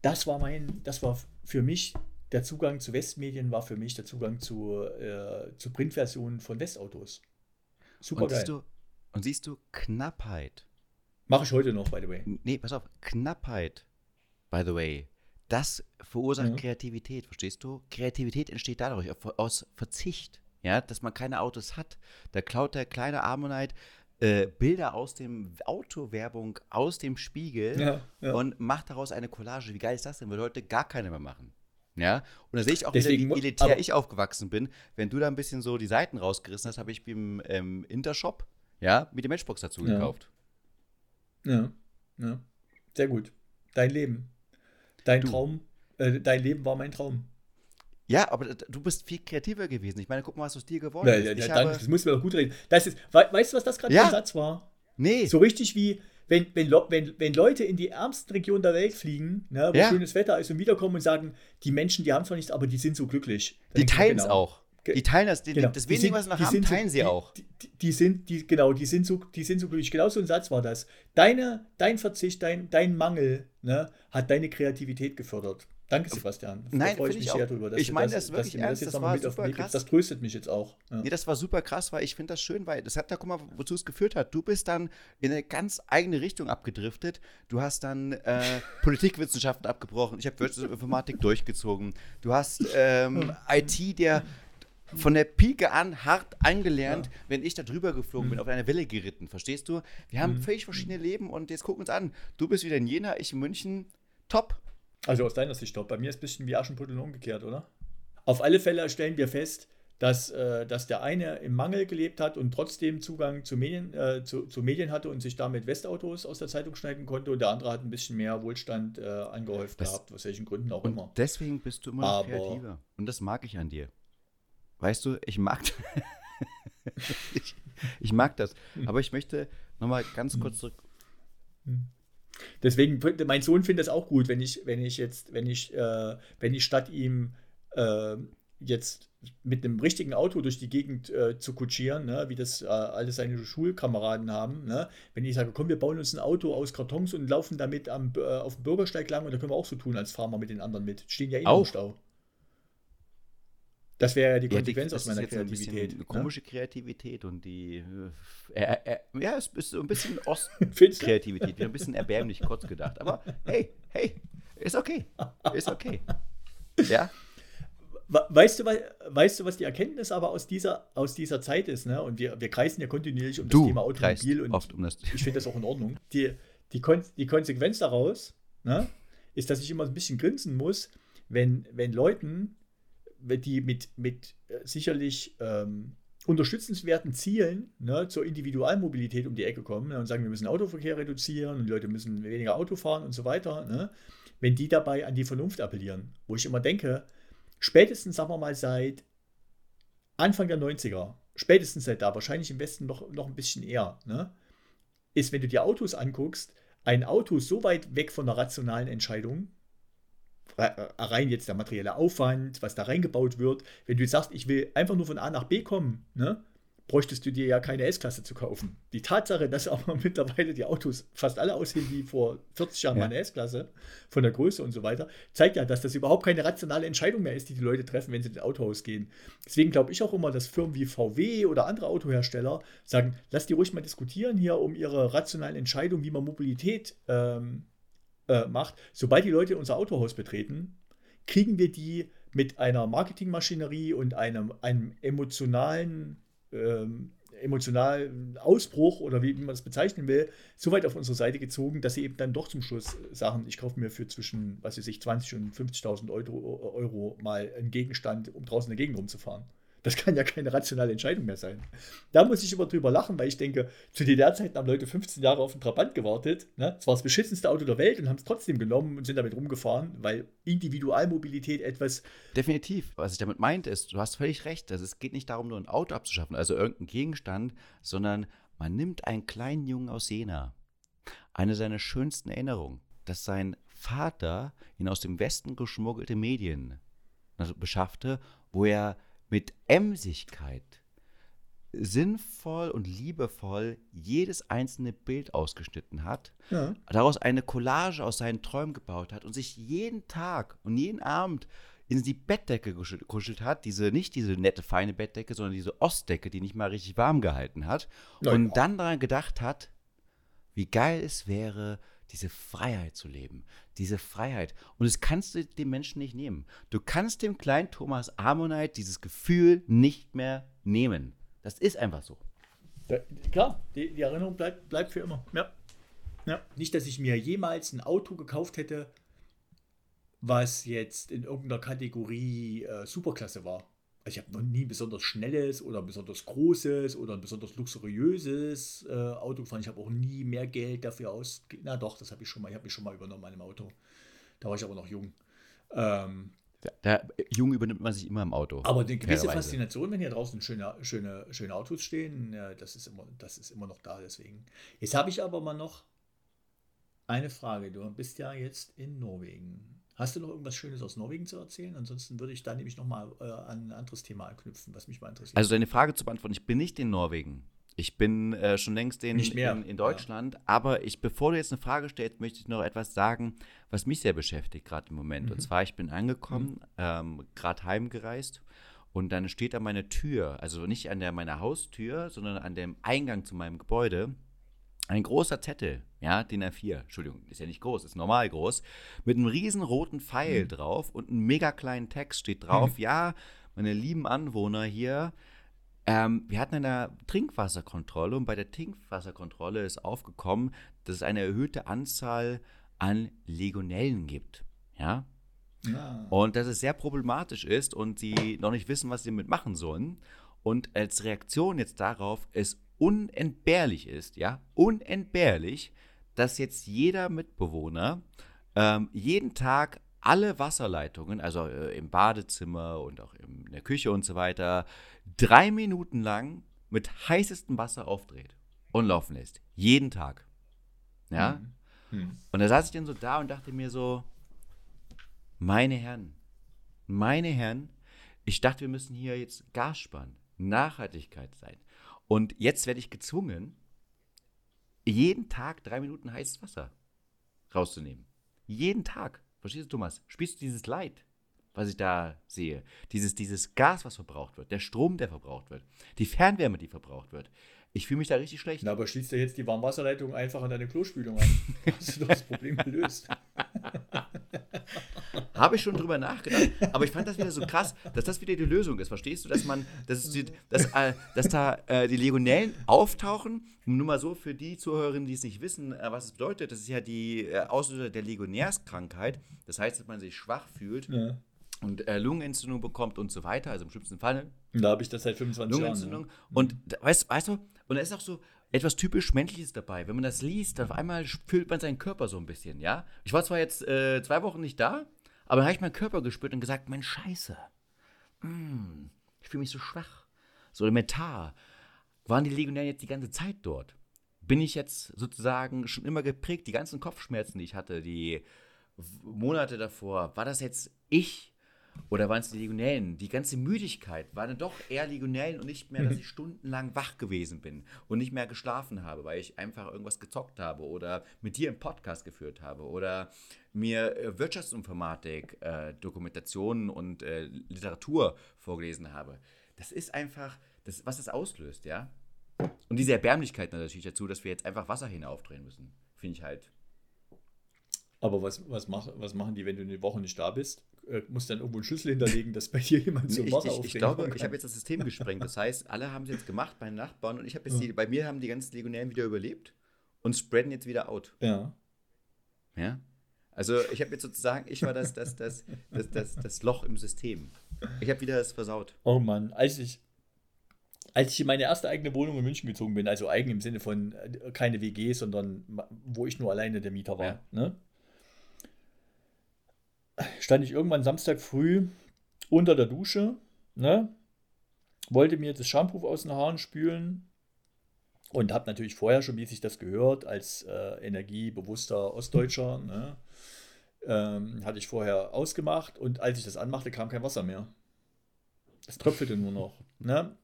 Das war mein, das war für mich der Zugang zu Westmedien war für mich der Zugang zu, äh, zu Printversionen von Westautos. Super und geil. Siehst du, und siehst du, Knappheit. Mache ich heute noch, by the way. Nee, pass auf, Knappheit, by the way. Das verursacht mhm. Kreativität, verstehst du? Kreativität entsteht dadurch, aus Verzicht, ja, dass man keine Autos hat. Da klaut der kleine Ammonite äh, Bilder aus dem Autowerbung aus dem Spiegel ja, ja. und macht daraus eine Collage. Wie geil ist das denn? Würde heute gar keiner mehr machen. Ja, und da sehe ich auch Deswegen, wieder, wie elitär ich aufgewachsen bin. Wenn du da ein bisschen so die Seiten rausgerissen hast, habe ich beim ähm, Intershop, ja, mit dem Matchbox dazu ja. gekauft. Ja, ja. Sehr gut. Dein Leben. Dein du. Traum, äh, dein Leben war mein Traum. Ja, aber du bist viel kreativer gewesen. Ich meine, guck mal, was aus dir geworden ja, ist. Ja, ja, danke, das muss mir doch gut reden. Das ist, weißt du, was das gerade ja. für ein Satz war? Nee. So richtig wie, wenn, wenn, wenn, wenn Leute in die ärmsten Regionen der Welt fliegen, ne, wo ja. schönes Wetter ist und wiederkommen und sagen, die Menschen, die haben zwar nichts, aber die sind so glücklich. die teilen es genau. auch. Die teilen das, die, genau. das wenige, was sie noch haben, teilen so, sie auch. Die, die, die, sind, die, genau, die sind so, die sind so glücklich. Genau so ein Satz war das. Deine, dein Verzicht, dein, dein Mangel ne, hat deine Kreativität gefördert. Danke, Sebastian. Da Nein, freue ich mich sehr drüber. Dass ich meine das, das wirklich ernst. Das, das war super krass. Das tröstet mich jetzt auch. Ja. Nee, das war super krass, weil ich finde das schön, weil das hat da, guck mal, wozu es geführt hat. Du bist dann in eine ganz eigene Richtung abgedriftet. Du hast dann äh, <laughs> Politikwissenschaften abgebrochen. Ich habe Wirtschaftsinformatik durchgezogen. Du hast ähm, <laughs> IT, der von der Pike an hart angelernt, ja. wenn ich da drüber geflogen mhm. bin, auf einer Welle geritten. Verstehst du? Wir haben mhm. völlig verschiedene Leben und jetzt gucken wir uns an. Du bist wieder in Jena, ich in München. Top. Also aus deiner Sicht top. Bei mir ist es ein bisschen wie Aschenputtel umgekehrt, oder? Auf alle Fälle stellen wir fest, dass, äh, dass der eine im Mangel gelebt hat und trotzdem Zugang zu Medien, äh, zu, zu, Medien hatte und sich damit Westautos aus der Zeitung schneiden konnte und der andere hat ein bisschen mehr Wohlstand äh, angehäuft das, gehabt, aus welchen Gründen auch immer. Deswegen bist du immer noch kreativer. Und das mag ich an dir. Weißt du, ich mag, <laughs> ich, ich, mag das. Aber ich möchte nochmal ganz kurz zurück. Deswegen, mein Sohn findet es auch gut, wenn ich, wenn ich jetzt, wenn ich, äh, wenn ich statt ihm äh, jetzt mit einem richtigen Auto durch die Gegend äh, zu kutschieren, ne, wie das äh, alle seine Schulkameraden haben. Ne? Wenn ich sage, komm, wir bauen uns ein Auto aus Kartons und laufen damit am, äh, auf dem Bürgersteig lang und da können wir auch so tun, als fahren wir mit den anderen mit. Stehen ja eh im Stau. Das wäre ja die Konsequenz ja, die, aus meiner Kreativität. Ne? komische Kreativität und die. Äh, äh, ja, es ist so ein bisschen <laughs> Ost-Kreativität, ein bisschen erbärmlich kurz gedacht. Aber hey, hey, ist okay. Ist okay. Ja. Weißt du, weißt du, was die Erkenntnis aber aus dieser, aus dieser Zeit ist? Ne? Und wir, wir kreisen ja kontinuierlich um du das Thema Automobil und oft um das ich finde das auch in Ordnung. Die, die, Kon die Konsequenz daraus ne, ist, dass ich immer ein bisschen grinsen muss, wenn, wenn Leuten die mit, mit äh, sicherlich ähm, unterstützenswerten Zielen ne, zur Individualmobilität um die Ecke kommen ne, und sagen, wir müssen Autoverkehr reduzieren und die Leute müssen weniger Auto fahren und so weiter, ne, wenn die dabei an die Vernunft appellieren. Wo ich immer denke, spätestens, sagen wir mal, seit Anfang der 90er, spätestens seit da, wahrscheinlich im Westen noch, noch ein bisschen eher, ne, ist, wenn du dir Autos anguckst, ein Auto so weit weg von der rationalen Entscheidung, rein jetzt der materielle Aufwand, was da reingebaut wird. Wenn du jetzt sagst, ich will einfach nur von A nach B kommen, ne, bräuchtest du dir ja keine S-Klasse zu kaufen. Die Tatsache, dass aber <laughs> mittlerweile die Autos fast alle aussehen wie vor 40 Jahren ja. eine S-Klasse, von der Größe und so weiter, zeigt ja, dass das überhaupt keine rationale Entscheidung mehr ist, die die Leute treffen, wenn sie ins Autohaus gehen. Deswegen glaube ich auch immer, dass Firmen wie VW oder andere Autohersteller sagen, lass die ruhig mal diskutieren hier um ihre rationalen Entscheidungen, wie man Mobilität ähm, äh, macht, sobald die Leute unser Autohaus betreten, kriegen wir die mit einer Marketingmaschinerie und einem, einem emotionalen, ähm, emotionalen Ausbruch oder wie, wie man es bezeichnen will, so weit auf unsere Seite gezogen, dass sie eben dann doch zum Schluss sagen, ich kaufe mir für zwischen, was weiß ich, 20 und 50.000 Euro, Euro mal einen Gegenstand, um draußen in der Gegend rumzufahren. Das kann ja keine rationale Entscheidung mehr sein. Da muss ich immer drüber lachen, weil ich denke, zu DDR-Zeiten haben Leute 15 Jahre auf den Trabant gewartet. Ne? Es war das beschissenste Auto der Welt und haben es trotzdem genommen und sind damit rumgefahren, weil Individualmobilität etwas. Definitiv. Was ich damit meinte, ist, du hast völlig recht. Also es geht nicht darum, nur ein Auto abzuschaffen, also irgendeinen Gegenstand, sondern man nimmt einen kleinen Jungen aus Jena. Eine seiner schönsten Erinnerungen, dass sein Vater ihn aus dem Westen geschmuggelte Medien also beschaffte, wo er mit Emsigkeit sinnvoll und liebevoll jedes einzelne Bild ausgeschnitten hat, ja. daraus eine Collage aus seinen Träumen gebaut hat und sich jeden Tag und jeden Abend in die Bettdecke gekuschelt hat, diese nicht diese nette feine Bettdecke, sondern diese Ostdecke, die nicht mal richtig warm gehalten hat Na und dann daran gedacht hat, wie geil es wäre, diese Freiheit zu leben, diese Freiheit. Und das kannst du dem Menschen nicht nehmen. Du kannst dem kleinen Thomas Ammonite dieses Gefühl nicht mehr nehmen. Das ist einfach so. Da, klar, die, die Erinnerung bleibt, bleibt für immer. Ja. ja. Nicht, dass ich mir jemals ein Auto gekauft hätte, was jetzt in irgendeiner Kategorie äh, Superklasse war. Also ich habe noch nie besonders schnelles oder besonders großes oder ein besonders luxuriöses äh, Auto gefahren. Ich habe auch nie mehr Geld dafür aus. Na doch, das habe ich schon mal. Ich habe mich schon mal übernommen an einem Auto. Da war ich aber noch jung. Ähm, Da, da, jung übernimmt man sich immer im Auto. aber eine gewisse fairerweise. Faszination, wenn hier draußen schöne, schöne, schöne Autos stehen, ja, das, ist immer, das ist immer noch da. Deswegen. Jetzt habe ich aber mal noch eine Frage. Du bist ja jetzt in Norwegen. Hast du noch irgendwas Schönes aus Norwegen zu erzählen? Ansonsten würde ich da nämlich nochmal äh, an ein anderes Thema anknüpfen, was mich mal interessiert. Also deine Frage zu beantworten, ich bin nicht in Norwegen. Ich bin äh, schon längst in, Nicht mehr, in, in Deutschland. Aber ich, bevor du jetzt eine Frage stellst, möchte ich noch etwas sagen, was mich sehr beschäftigt gerade im Moment. Mhm. Und zwar, ich bin angekommen, ähm, gerade heimgereist. Und dann steht an meiner Tür, also nicht an der meiner Haustür, sondern an dem Eingang zu meinem Gebäude, ein großer Zettel, ja, DIN A4, Entschuldigung, ist ja nicht groß, ist normal groß, mit einem riesen roten Pfeil drauf und einem mega kleinen Text steht drauf, ja, meine lieben Anwohner hier, ähm, wir hatten eine Trinkwasserkontrolle und bei der Trinkwasserkontrolle ist aufgekommen, dass es eine erhöhte Anzahl an Legionellen gibt, ja, Ja. und dass es sehr problematisch ist und sie noch nicht wissen, was sie damit machen sollen. Und als Reaktion jetzt darauf es unentbehrlich ist, ja, unentbehrlich, dass jetzt jeder Mitbewohner ähm, jeden Tag alle Wasserleitungen, also äh, im Badezimmer und auch in der Küche und so weiter, drei Minuten lang mit heißestem Wasser aufdreht und laufen lässt. Jeden Tag. Ja. Hm. Und da saß ich dann so da und dachte mir so, meine Herren, meine Herren, ich dachte, wir müssen hier jetzt Gas sparen, Nachhaltigkeit sein. Und jetzt werde ich gezwungen, jeden Tag drei Minuten heißes Wasser rauszunehmen. Jeden Tag. Verstehst du, Thomas? Spielst du dieses Leid, was ich da sehe? Dieses, dieses Gas, was verbraucht wird, der Strom, der verbraucht wird, die Fernwärme, die verbraucht wird. Ich fühle mich da richtig schlecht. Na, aber schließt du jetzt die Warmwasserleitung einfach an deine Klospülung an. <laughs> Hast du das Problem gelöst. <laughs> Habe ich schon drüber nachgedacht, aber ich fand das wieder so krass, dass das wieder die Lösung ist. Verstehst du, dass man, dass, es dass, äh, dass da äh, die Legionellen auftauchen? Nur mal so für die Zuhörerinnen, die es nicht wissen, äh, was es bedeutet. Das ist ja die äh, Auslöser der Legionärskrankheit. Das heißt, dass man sich schwach fühlt Ja. und äh, Lungenentzündung bekommt und so weiter. Also im schlimmsten Fall Und da habe ich das seit 25 Lungenentzündung. Jahren. Und da, weißt, weißt du, und da ist auch so etwas typisch Menschliches dabei. Wenn man das liest, auf einmal fühlt man seinen Körper so ein bisschen, ja. Ich war zwar jetzt äh, zwei Wochen nicht da, aber dann habe ich meinen Körper gespürt und gesagt, mein Scheiße, mm, ich fühle mich so schwach, so elementar. Waren die Legionären jetzt die ganze Zeit dort? Bin ich jetzt sozusagen schon immer geprägt, die ganzen Kopfschmerzen, die ich hatte, die Monate davor, war das jetzt ich oder waren es die Legionellen? Die ganze Müdigkeit war dann doch eher Legionellen und nicht mehr, dass ich stundenlang wach gewesen bin und nicht mehr geschlafen habe, weil ich einfach irgendwas gezockt habe oder mit dir einen Podcast geführt habe oder mir äh, Wirtschaftsinformatik, äh, Dokumentationen und äh, Literatur vorgelesen habe. Das ist einfach, das, was das auslöst, ja. Und diese Erbärmlichkeit natürlich dazu, dass wir jetzt einfach Wasserhähne aufdrehen müssen, finde ich halt. Aber was, was, mach, was machen die, wenn du eine Woche nicht da bist? Äh, musst dann irgendwo einen Schlüssel hinterlegen, dass bei dir jemand ich, Wasser ich, ich aufdrehen glaube, kann? ich habe jetzt das System gesprengt. Das heißt, alle haben es jetzt gemacht, meine Nachbarn, und ich habe jetzt die, bei mir haben die ganzen Legionären wieder überlebt und spreaden jetzt wieder out. Ja. Ja? Also ich habe jetzt sozusagen, ich war das, das, das, das, das, das Loch im System. Ich habe wieder das versaut. Oh Mann, als ich, als ich in meine erste eigene Wohnung in München gezogen bin, also eigen im Sinne von äh, keine WG, sondern wo ich nur alleine der Mieter war, Ja. ne? Stand ich irgendwann Samstag früh unter der Dusche, ne? wollte mir das Shampoo aus den Haaren spülen und habe natürlich vorher schon, wie sich das gehört, als äh, energiebewusster Ostdeutscher, ne? ähm, hatte ich vorher ausgemacht und als ich das anmachte, kam kein Wasser mehr. Es tröpfelte nur noch. Ne?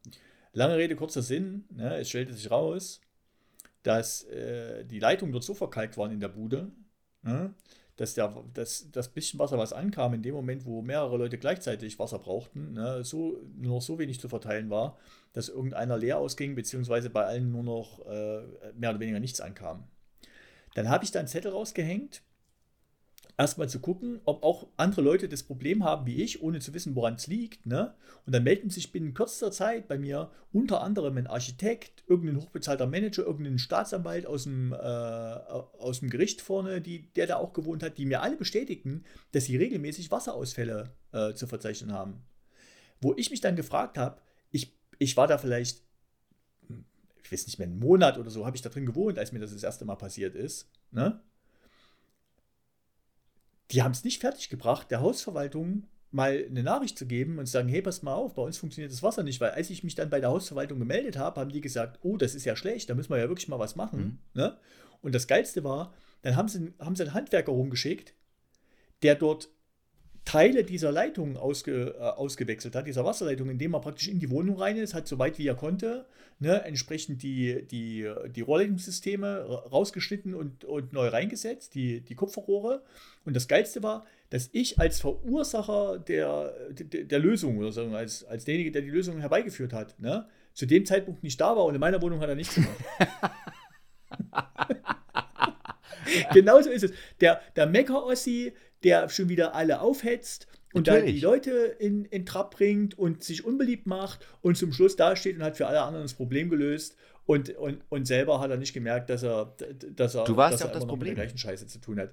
Lange Rede, kurzer Sinn. Ne? Es stellte sich raus, dass äh, die Leitungen dort so verkalkt waren in der Bude, ne? Dass der, dass das bisschen Wasser, was ankam, in dem Moment, wo mehrere Leute gleichzeitig Wasser brauchten, ne, so, nur noch so wenig zu verteilen war, dass irgendeiner leer ausging, beziehungsweise bei allen nur noch äh, mehr oder weniger nichts ankam. Dann habe ich da einen Zettel rausgehängt erstmal zu gucken, ob auch andere Leute das Problem haben wie ich, ohne zu wissen, woran es liegt. Ne? Und dann melden sich binnen kürzester Zeit bei mir unter anderem ein Architekt, irgendein hochbezahlter Manager, irgendein Staatsanwalt aus dem, äh, aus dem Gericht vorne, die, der da auch gewohnt hat, die mir alle bestätigten, dass sie regelmäßig Wasserausfälle äh, zu verzeichnen haben. Wo ich mich dann gefragt habe, ich, ich war da vielleicht, hm, ich weiß nicht mehr, einen Monat oder so, habe ich da drin gewohnt, als mir das das erste Mal passiert ist. Ne? Die haben es nicht fertiggebracht, der Hausverwaltung mal eine Nachricht zu geben und zu sagen, hey, pass mal auf, bei uns funktioniert das Wasser nicht, weil als ich mich dann bei der Hausverwaltung gemeldet habe, haben die gesagt, oh, das ist ja schlecht, da müssen wir ja wirklich mal was machen. Mhm. Ne? Und das Geilste war, dann haben sie, haben sie einen Handwerker rumgeschickt, der dort Teile dieser Leitung ausge, äh, ausgewechselt hat, dieser Wasserleitung, indem er praktisch in die Wohnung rein ist, hat so weit wie er konnte, ne, entsprechend die, die, die Rohrleitungssysteme rausgeschnitten und, und neu reingesetzt, die, die Kupferrohre. Und das Geilste war, dass ich als Verursacher der, der, der Lösung oder so, als, als derjenige, der die Lösung herbeigeführt hat, ne, zu dem Zeitpunkt nicht da war und in meiner Wohnung hat er nichts gemacht. <laughs> <laughs> Genauso ist es. Der, der Mecker-Ossi, der schon wieder alle aufhetzt und Natürlich. dann die Leute in, in Trab bringt und sich unbeliebt macht und zum Schluss dasteht und hat für alle anderen das Problem gelöst. Und, und, und selber hat er nicht gemerkt, dass er, dass er, du warst dass ja auch das Problem. mit der gleichen Scheiße zu tun hat.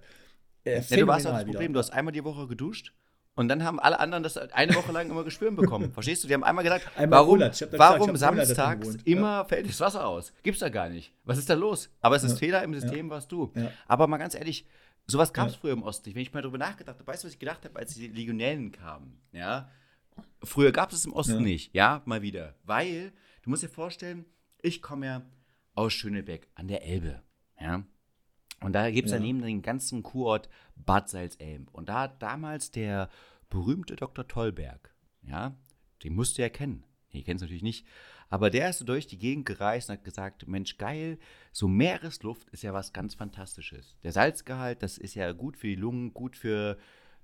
Äh, ja, du warst auch das Problem, wieder. du hast einmal die Woche geduscht und dann haben alle anderen das eine Woche lang immer geschwören bekommen. <laughs> Verstehst du? Die haben einmal gesagt, einmal warum, warum gesagt, samstags immer ja. fällt das Wasser aus? Gibt's da gar nicht. Was ist da los? Aber es ist ja. Fehler im System, warst du. Aber mal ganz ehrlich, Sowas gab es ja. früher im Osten nicht. Wenn ich mal darüber nachgedacht habe, weißt du, was ich gedacht habe, als die Legionellen kamen? Ja. Früher gab es es im Osten ja. nicht, ja, mal wieder. Weil, du musst dir vorstellen, ich komme ja aus Schönebeck an der Elbe, ja. Und da gibt es ja. daneben den ganzen Kurort Bad Salzelm. Und da hat damals der berühmte Dr. Tollberg, ja, den musst du ja kennen. Nee, kennst du natürlich nicht. Aber der ist so durch die Gegend gereist und hat gesagt, Mensch, geil, so Meeresluft ist ja was ganz Fantastisches. Der Salzgehalt, das ist ja gut für die Lungen, gut für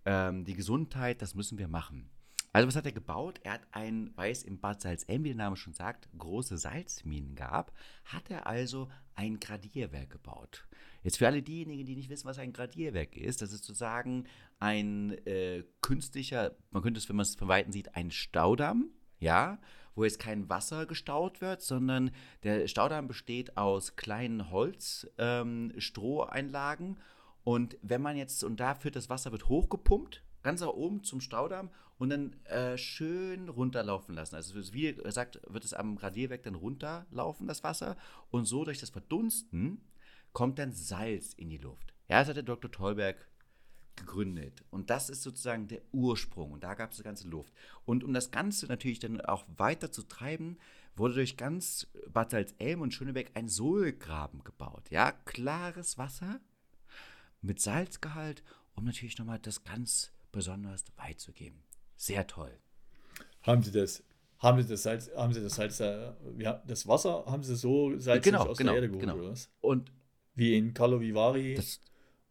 ähm, die Gesundheit, das müssen wir machen. Also was hat er gebaut? Er hat ein, weil es im Bad Salzem, wie der Name schon sagt, große Salzminen gab, hat er also ein Gradierwerk gebaut. Jetzt für alle diejenigen, die nicht wissen, was ein Gradierwerk ist, das ist sozusagen ein äh, künstlicher, man könnte es, wenn man es von Weitem sieht, ein Staudamm, ja, wo jetzt kein Wasser gestaut wird, sondern der Staudamm besteht aus kleinen Holz-Stroheinlagen. Ähm, und wenn man jetzt, und dafür das Wasser wird hochgepumpt, ganz nach oben zum Staudamm und dann äh, schön runterlaufen lassen. Also wie gesagt, wird es am Gradierwerk dann runterlaufen, das Wasser. Und so durch das Verdunsten kommt dann Salz in die Luft. Ja, das hat der Dr. Tollberg gegründet. Und das ist sozusagen der Ursprung. Und da gab es die ganze Luft. Und um das Ganze natürlich dann auch weiter zu treiben, wurde durch ganz Bad Salzelm und Schönebeck ein Sohlgraben gebaut. Ja, klares Wasser mit Salzgehalt, um natürlich nochmal das ganz besonders weit zu geben. Sehr toll. Haben Sie das haben sie das Salz, haben sie das Salz, ja, das Wasser haben sie so salzig genau, aus genau, der Erde geholt, genau. oder was? Und wie in Carlo Vivari. Das,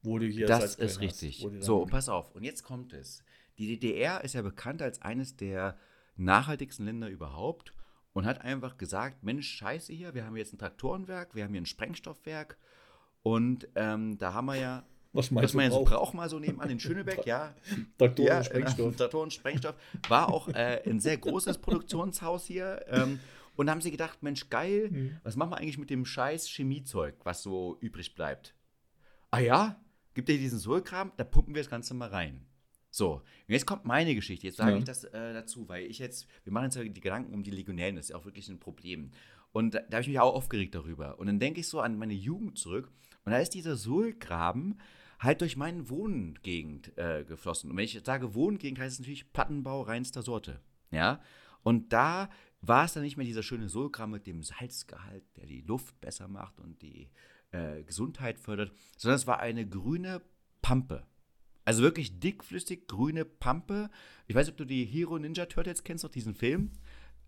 wo du hier Das ist richtig. So, pass auf. Und jetzt kommt es. Die DDR ist ja bekannt als eines der nachhaltigsten Länder überhaupt und hat einfach gesagt: Mensch, scheiße hier, wir haben jetzt ein Traktorenwerk, wir haben hier ein Sprengstoffwerk und ähm, da haben wir ja. <laughs> Was meinst was man jetzt braucht mal so nebenan in Schönebeck, <laughs> ja. Traktoren, ja, Sprengstoff. <laughs> Traktoren, Sprengstoff. War auch äh, ein sehr großes Produktionshaus hier. Ähm, und da haben sie gedacht, Mensch, geil, mhm. was machen wir eigentlich mit dem scheiß Chemiezeug, was so übrig bleibt? Ah ja, gibt dir diesen Sohlkram, da pumpen wir das Ganze mal rein. So, und jetzt kommt meine Geschichte. Jetzt sage ja. ich das äh, dazu, weil ich jetzt, wir machen ja die Gedanken um die Legionellen, das ist ja auch wirklich ein Problem. Und da, da habe ich mich auch aufgeregt darüber. Und dann denke ich so an meine Jugend zurück. Und da ist dieser Sohlgraben halt durch meine Wohngegend äh, geflossen. Und wenn ich sage Wohngegend, heißt es natürlich Plattenbau reinster Sorte. Ja. Und da war es dann nicht mehr dieser schöne Sohlgraben mit dem Salzgehalt, der die Luft besser macht und die äh, Gesundheit fördert, sondern es war eine grüne Pampe. Also wirklich dickflüssig grüne Pampe. Ich weiß nicht, ob du die Hero Ninja Turtles kennst, noch diesen Film.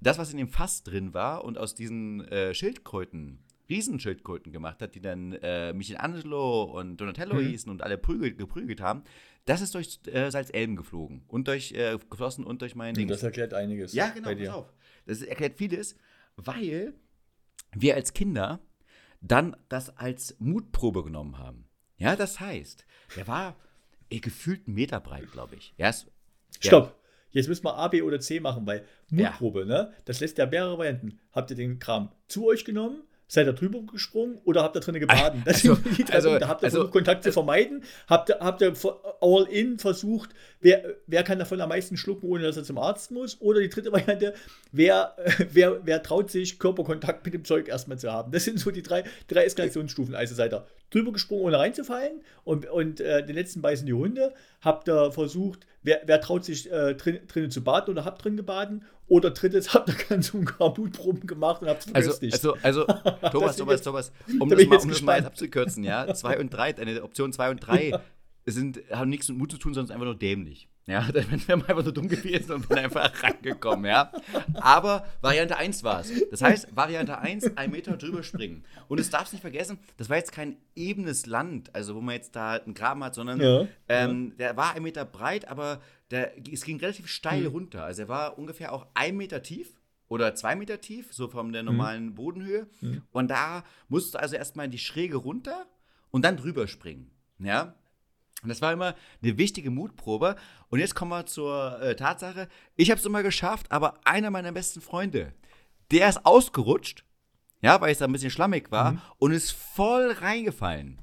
Das, was in dem Fass drin war und aus diesen äh, Schildkröten Riesenschildkröten gemacht hat, die dann äh, Michelangelo und Donatello Mhm. hießen und alle prügelt, geprügelt haben, das ist durch äh, Salzelben geflogen und durch äh, geflossen und durch mein Ding. Das erklärt einiges. Ja, genau, pass auf. Das erklärt vieles, weil wir als Kinder dann das als Mutprobe genommen haben. Ja, das heißt, der war eh, gefühlt einen Meter breit, glaube ich. Er ist, Stopp. Jetzt müssen wir A, B oder C machen, weil Mutprobe, ne? Das lässt ja mehrere Varianten. Habt ihr den Kram zu euch genommen? Seid ihr drüber gesprungen oder habt ihr drinnen gebaden? Also- also- Punkte. Habt ihr also- versucht, Kontakt zu vermeiden? Habt ihr, habt ihr all in versucht, wer, wer kann davon am meisten schlucken, ohne dass er zum Arzt muss? Oder die dritte Variante, wer, <laughs> wer, wer traut sich, Körperkontakt mit dem Zeug erstmal zu haben? Das sind so die drei, drei Eskalationsstufen. Also seid ihr drüber gesprungen, ohne reinzufallen und, und äh, den letzten beißen die Hunde. Habt ihr versucht, wer, wer traut sich äh, drin, drinnen zu baden oder habt drin gebaden? Oder drittes, <laughs> habt ihr ganz so ein paar Blutproben gemacht und habt es also, also, also, <laughs> Thomas, bin Thomas, Thomas, <laughs> um da das bin mal, um das mal abzukürzen, ja, 2 und 3, deine Option 2 und 3 sind, haben nichts mit Mut zu tun, sondern einfach nur dämlich. Ja, dann wären wir einfach nur dumm gewesen und wären einfach rangekommen, ja. Aber Variante 1 war es. Das heißt, Variante 1, ein Meter drüber springen. Und es darfst nicht vergessen, das war jetzt kein ebenes Land, also wo man jetzt da einen Graben hat, sondern Ja, ähm, der war ein Meter breit, aber der, es ging relativ steil Mhm. runter. Also er war ungefähr auch ein Meter tief oder zwei Meter tief, so von Mhm. der normalen Bodenhöhe. Und da musst du also erstmal in die Schräge runter und dann drüber springen. Ja. Und das war immer eine wichtige Mutprobe. Und jetzt kommen wir zur äh, Tatsache, ich habe es immer geschafft, aber einer meiner besten Freunde, der ist ausgerutscht, ja, weil es da ein bisschen schlammig war und ist voll reingefallen.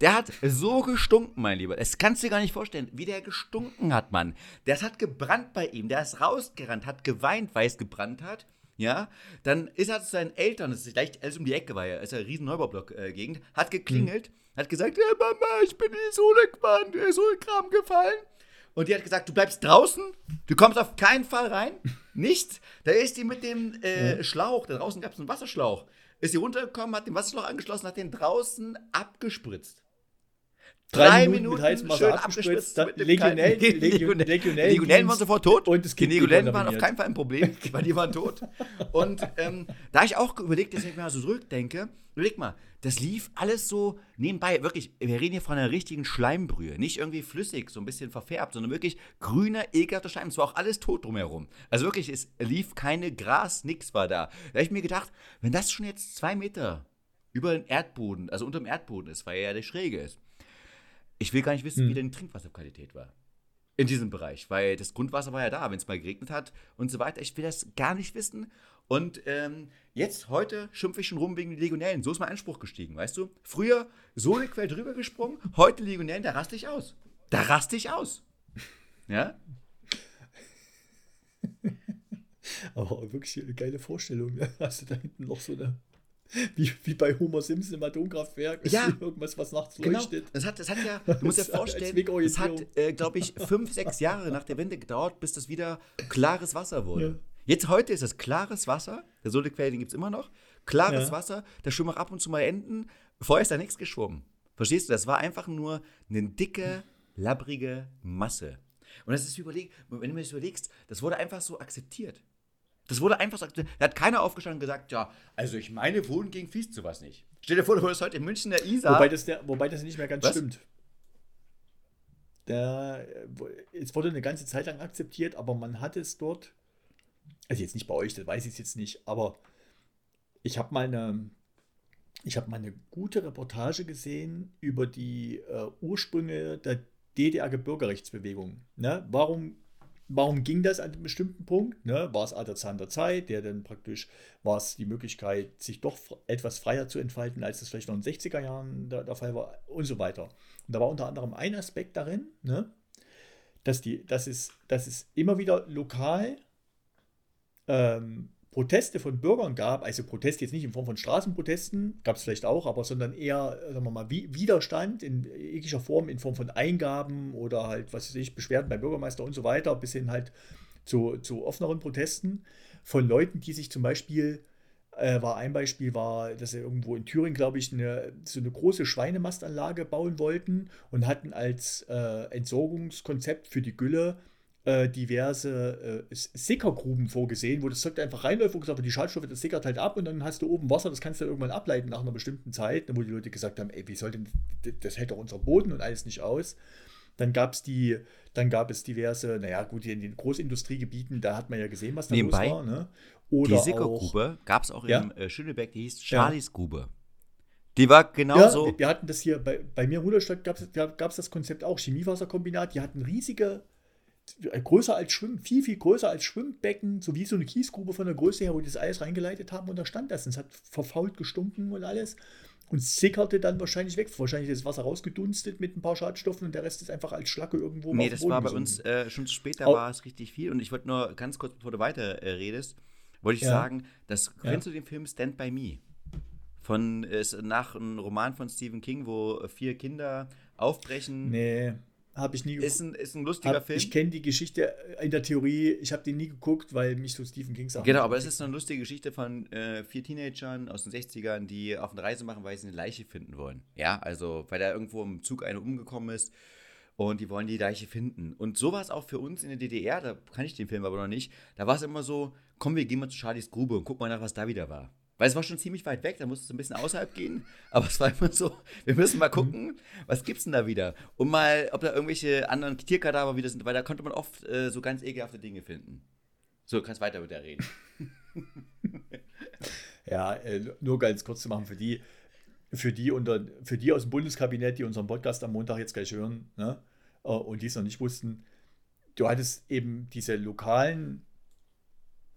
Der hat so gestunken, mein Lieber. Das kannst du dir gar nicht vorstellen, wie der gestunken hat, Mann. Das hat gebrannt bei ihm. Der ist rausgerannt, hat geweint, weil es gebrannt hat. Ja, dann ist er zu seinen Eltern, das ist gleich alles um die Ecke, war ja, ist ja eine riesen Neubau-Block-Gegend, hat geklingelt, hat gesagt, ja, Mama, ich bin in die Sohlekbahn, der Sohlkram gefallen. Und die hat gesagt, du bleibst draußen, du kommst auf keinen Fall rein, nichts. Da ist die mit dem äh, Schlauch, da draußen gab es einen Wasserschlauch, ist sie runtergekommen, hat den Wasserschlauch angeschlossen, hat den draußen abgespritzt. Drei Minuten mit heißem Wasser schön abgespritzt, dem Legionell- kalten- Legion- Die Legionellendienst Legionellen waren sofort tot. und das die Legionellen waren auf keinen Fall ein Problem, <laughs> weil die waren tot. Und ähm, da ich auch überlegt, dass ich mir so zurückdenke, überleg mal, das lief alles so nebenbei. Wirklich, wir reden hier von einer richtigen Schleimbrühe. Nicht irgendwie flüssig, so ein bisschen verfärbt, sondern wirklich grüner, ekelhafter Schleim. Es war auch alles tot drumherum. Also wirklich, es lief keine Gras, nix war da. Da habe ich mir gedacht, wenn das schon jetzt zwei Meter über den Erdboden, also unter dem Erdboden ist, weil er ja der Schräge ist, ich will gar nicht wissen, Hm. wie denn die Trinkwasserqualität war. In diesem Bereich, weil das Grundwasser war ja da, wenn es mal geregnet hat und so weiter. Ich will das gar nicht wissen. Und ähm, jetzt, heute schimpfe ich schon rum wegen den Legionellen. So ist mein Anspruch gestiegen, weißt du? Früher so eine Quelle drüber gesprungen, heute Legionellen, da raste ich aus. Da raste ich aus. Ja? <laughs> Aber wirklich eine geile Vorstellung. Ne? Hast du da hinten noch so eine. <laughs> Wie, wie bei Homer Simpson im Atomkraftwerk. Ja. Irgendwas, was nachts Genau. leuchtet. Das hat, das hat ja, <laughs> du musst dir Das vorstellen, es hat, äh, glaube ich, fünf, sechs Jahre nach der Wende gedauert, bis das wieder klares Wasser wurde. Ja. Jetzt heute ist es klares Wasser, der Sodequell, den gibt es immer noch. Klares Ja. Wasser, da schwimmen auch ab und zu mal Enten. Vorher ist da nichts geschwommen. Verstehst du? Das war einfach nur eine dicke, labbrige Masse. Und das ist überleg, wenn du mir das überlegst, das wurde einfach so akzeptiert. Das wurde einfach so akzeptiert. Da hat keiner aufgestanden und gesagt, ja, also ich meine, Wohnen gegen fließt sowas nicht. Stell dir vor, du würdest heute in München der Isar. Wobei das, der, wobei das nicht mehr ganz Was? stimmt. Der, äh, es wurde eine ganze Zeit lang akzeptiert, aber man hat es dort, also jetzt nicht bei euch, das weiß ich jetzt nicht, aber ich habe mal eine, ich habe mal eine gute Reportage gesehen über die äh, Ursprünge der DDR-Bürgerrechtsbewegung. Ne? Warum, warum ging das an einem bestimmten Punkt? Ne? War es Adler Zahn der Zeit, der dann praktisch, war es die Möglichkeit, sich doch etwas freier zu entfalten, als das vielleicht noch in den 60er Jahren der, der Fall war und so weiter. Und da war unter anderem ein Aspekt darin, ne? dass, die, dass, es, dass es immer wieder lokal ähm, Proteste von Bürgern gab, also Proteste jetzt nicht in Form von Straßenprotesten, gab es vielleicht auch, aber sondern eher, sagen wir mal, Wi- Widerstand in jeglicher Form, in Form von Eingaben oder halt, was weiß ich, Beschwerden beim Bürgermeister und so weiter, bis hin halt zu, zu offeneren Protesten von Leuten, die sich zum Beispiel, äh, war ein Beispiel, war, dass sie irgendwo in Thüringen, glaube ich, eine, so eine große Schweinemastanlage bauen wollten und hatten als äh, Entsorgungskonzept für die Gülle äh, diverse äh, Sickergruben vorgesehen, wo das Zeug einfach reinläuft und gesagt wird, die Schadstoffe, das sickert halt ab und dann hast du oben Wasser, das kannst du irgendwann ableiten nach einer bestimmten Zeit, wo die Leute gesagt haben, ey, wie soll denn, das hält doch unser Boden und alles nicht aus. Dann gab es die, dann gab es diverse, naja, gut, in den Großindustriegebieten, da hat man ja gesehen, was da Nebenbei, los war. Ne? Oder die Sickergrube gab es auch ja? in äh, Schöneberg, die hieß Charlies ja. Grube. Die war genauso. Ja, wir hatten das hier, bei, bei mir in Ruderstadt gab es das Konzept auch, Chemiewasserkombinat, die hatten riesige, größer als Schwimm, viel, viel größer als Schwimmbecken, so wie so eine Kiesgrube von der Größe her, wo die das Eis reingeleitet haben und da stand das. Und es hat verfault, gestunken und alles und sickerte dann wahrscheinlich weg. Wahrscheinlich ist das Wasser rausgedunstet mit ein paar Schadstoffen und der Rest ist einfach als Schlacke irgendwo. Nee, das war bei uns äh, schon später oh. war es richtig viel. Und ich wollte nur ganz kurz, bevor du weiter äh, redest, wollte ich ja. sagen, dass, ja. kennst du den Film Stand By Me? Von, ist nach einem Roman von Stephen King, wo vier Kinder aufbrechen. Nee. Habe ich nie geguckt. Ist ein, ist ein lustiger hab, Film. Ich kenne die Geschichte in der Theorie. Ich habe den nie geguckt, weil mich so Stephen King sagt. Genau, aber es ist eine lustige Geschichte von äh, vier Teenagern aus den 60ern, die auf eine Reise machen, weil sie eine Leiche finden wollen. Ja, also weil da irgendwo im Zug eine umgekommen ist und die wollen die Leiche finden. Und so war es auch für uns in der DDR, da kann ich den Film aber noch nicht. Da war es immer so, komm, wir gehen mal zu Charlies Grube und gucken mal nach, was da wieder war. Weil es war schon ziemlich weit weg, da musste es ein bisschen außerhalb gehen. Aber es war immer so, wir müssen mal gucken, was gibt's denn da wieder? Und mal, ob da irgendwelche anderen Tierkadaver wieder sind, weil da konnte man oft äh, so ganz ekelhafte Dinge finden. So, du kannst weiter mit der reden. <laughs> ja, äh, nur ganz kurz zu machen für die, für die unter, für die aus dem Bundeskabinett, die unseren Podcast am Montag jetzt gleich hören, ne? Äh, und die es noch nicht wussten. Du hattest eben diese lokalen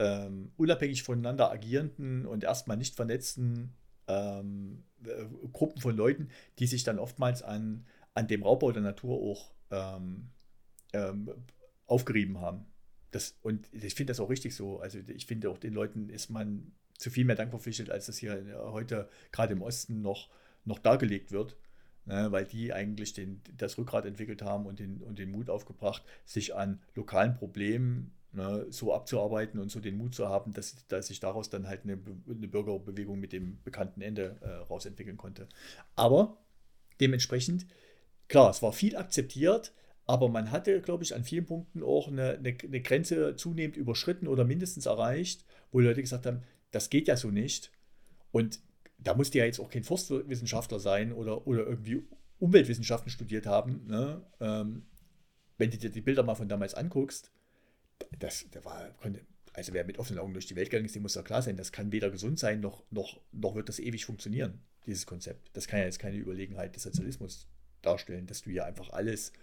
ähm, unabhängig voneinander agierenden und erstmal nicht vernetzten ähm, äh, Gruppen von Leuten, die sich dann oftmals an, an dem Raubbau der Natur auch ähm, ähm aufgerieben haben. Das, und ich finde das auch richtig so. Also ich finde auch den Leuten ist man zu viel mehr Dank verpflichtet, als das hier heute gerade im Osten noch, noch dargelegt wird. Ne, weil die eigentlich den, das Rückgrat entwickelt haben und den, und den Mut aufgebracht, sich an lokalen Problemen ne, so abzuarbeiten und so den Mut zu haben, dass, dass sich daraus dann halt eine, eine Bürgerbewegung mit dem bekannten Ende äh, rausentwickeln konnte. Aber dementsprechend, klar, es war viel akzeptiert, aber man hatte, glaube ich, an vielen Punkten auch eine, eine, eine Grenze zunehmend überschritten oder mindestens erreicht, wo Leute gesagt haben, das geht ja so nicht. Und da musste ja jetzt auch kein Forstwissenschaftler sein oder, oder irgendwie Umweltwissenschaften studiert haben. Ne? Ähm, wenn du dir die Bilder mal von damals anguckst, das, der war, konnte, also wer mit offenen Augen durch die Welt gegangen ist, dem muss doch klar sein, das kann weder gesund sein, noch, noch, noch wird das ewig funktionieren, dieses Konzept. Das kann ja jetzt keine Überlegenheit des Sozialismus darstellen, dass du ja einfach alles,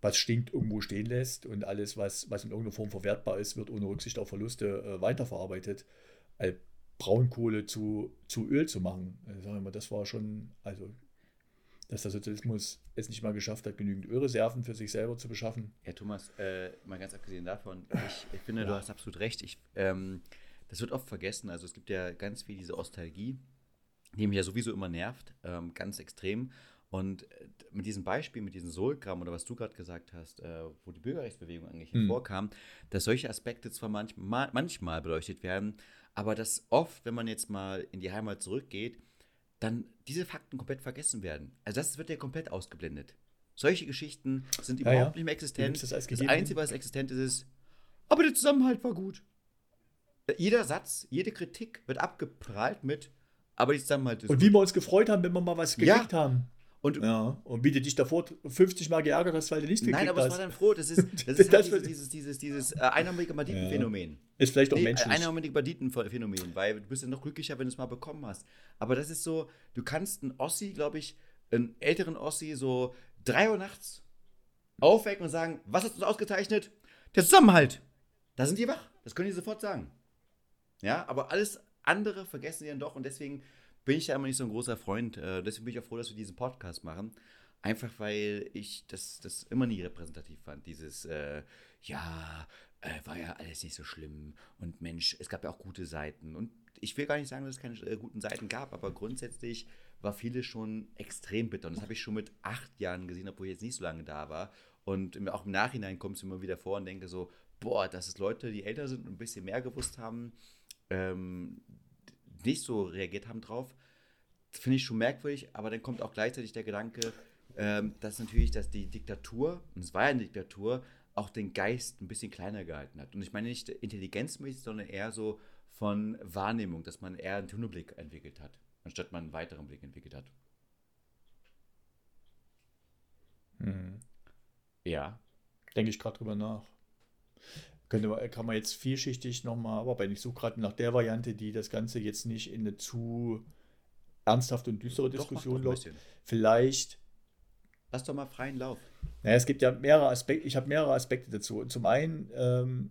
was stinkt, irgendwo stehen lässt und alles, was, was in irgendeiner Form verwertbar ist, wird ohne Rücksicht auf Verluste äh, weiterverarbeitet. Also Braunkohle zu, zu Öl zu machen. Also, das war schon, also dass der Sozialismus es nicht mal geschafft hat, genügend Ölreserven für sich selber zu beschaffen. Ja, Thomas, äh, mal ganz abgesehen davon, <laughs> ich, ich finde, ja. du hast absolut recht. Ich, ähm, das wird oft vergessen. Also es gibt ja ganz viel diese Ostalgie, die mich ja sowieso immer nervt, ähm, ganz extrem. Und äh, mit diesem Beispiel, mit diesem Solkram oder was du gerade gesagt hast, äh, wo die Bürgerrechtsbewegung eigentlich mhm. hervorkam, dass solche Aspekte zwar manchmal, manchmal beleuchtet werden, aber dass oft, wenn man jetzt mal in die Heimat zurückgeht, dann diese Fakten komplett vergessen werden. Also das wird ja komplett ausgeblendet. Solche Geschichten sind ja, überhaupt ja. nicht mehr existent. Das, das, Einzige, was existent ist, ist, aber der Zusammenhalt war gut. Jeder Satz, jede Kritik wird abgeprallt mit, aber der Zusammenhalt ist Und gut. wie wir uns gefreut haben, wenn wir mal was gekriegt ja. haben. Und, ja, und wie du dich davor 50 Mal geärgert hast, weil du nicht gekriegt hast. Nein, aber es war dann froh. Das ist, <laughs> das ist halt dieses, dieses, dieses, dieses äh, einarmige Banditenphänomen. Ja. Ist vielleicht auch nee, menschlich. Einarmige Banditenphänomen, weil du bist ja noch glücklicher, wenn du es mal bekommen hast. Aber das ist so, du kannst einen Ossi, glaube ich, einen älteren Ossi so 3 Uhr nachts aufwecken und sagen, was hast du ausgezeichnet? Der Zusammenhalt. Da sind die wach. Das können die sofort sagen. Ja, aber alles andere vergessen sie dann doch und deswegen bin ich ja immer nicht so ein großer Freund. Äh, deswegen bin ich auch froh, dass wir diesen Podcast machen. Einfach weil ich das, das immer nie repräsentativ fand. Dieses, äh, ja, äh, war ja alles nicht so schlimm. Und Mensch, es gab ja auch gute Seiten. Und ich will gar nicht sagen, dass es keine äh, guten Seiten gab, aber grundsätzlich war vieles schon extrem bitter. Und das habe ich schon mit acht Jahren gesehen, obwohl ich jetzt nicht so lange da war. Und auch im Nachhinein kommt es immer wieder vor und denke so, boah, dass es Leute, die älter sind und ein bisschen mehr gewusst haben, ähm, nicht so reagiert haben drauf, finde ich schon merkwürdig, aber dann kommt auch gleichzeitig der Gedanke, ähm, dass natürlich, dass die Diktatur, und es war ja eine Diktatur, auch den Geist ein bisschen kleiner gehalten hat. Und ich meine nicht intelligenzmäßig, sondern eher so von Wahrnehmung, dass man eher einen Tunnelblick entwickelt hat, anstatt man einen weiteren Blick entwickelt hat. Hm. Ja. Denke ich gerade drüber nach. Könnte, man- kann man jetzt vielschichtig nochmal arbeiten. Ich suche gerade nach der Variante, die das Ganze jetzt nicht in eine zu ernsthafte und düstere Doch, Diskussion läuft. Vielleicht Lass doch mal freien Lauf. Naja, es gibt ja mehrere Aspekte, ich habe mehrere Aspekte dazu. Zum einen ähm,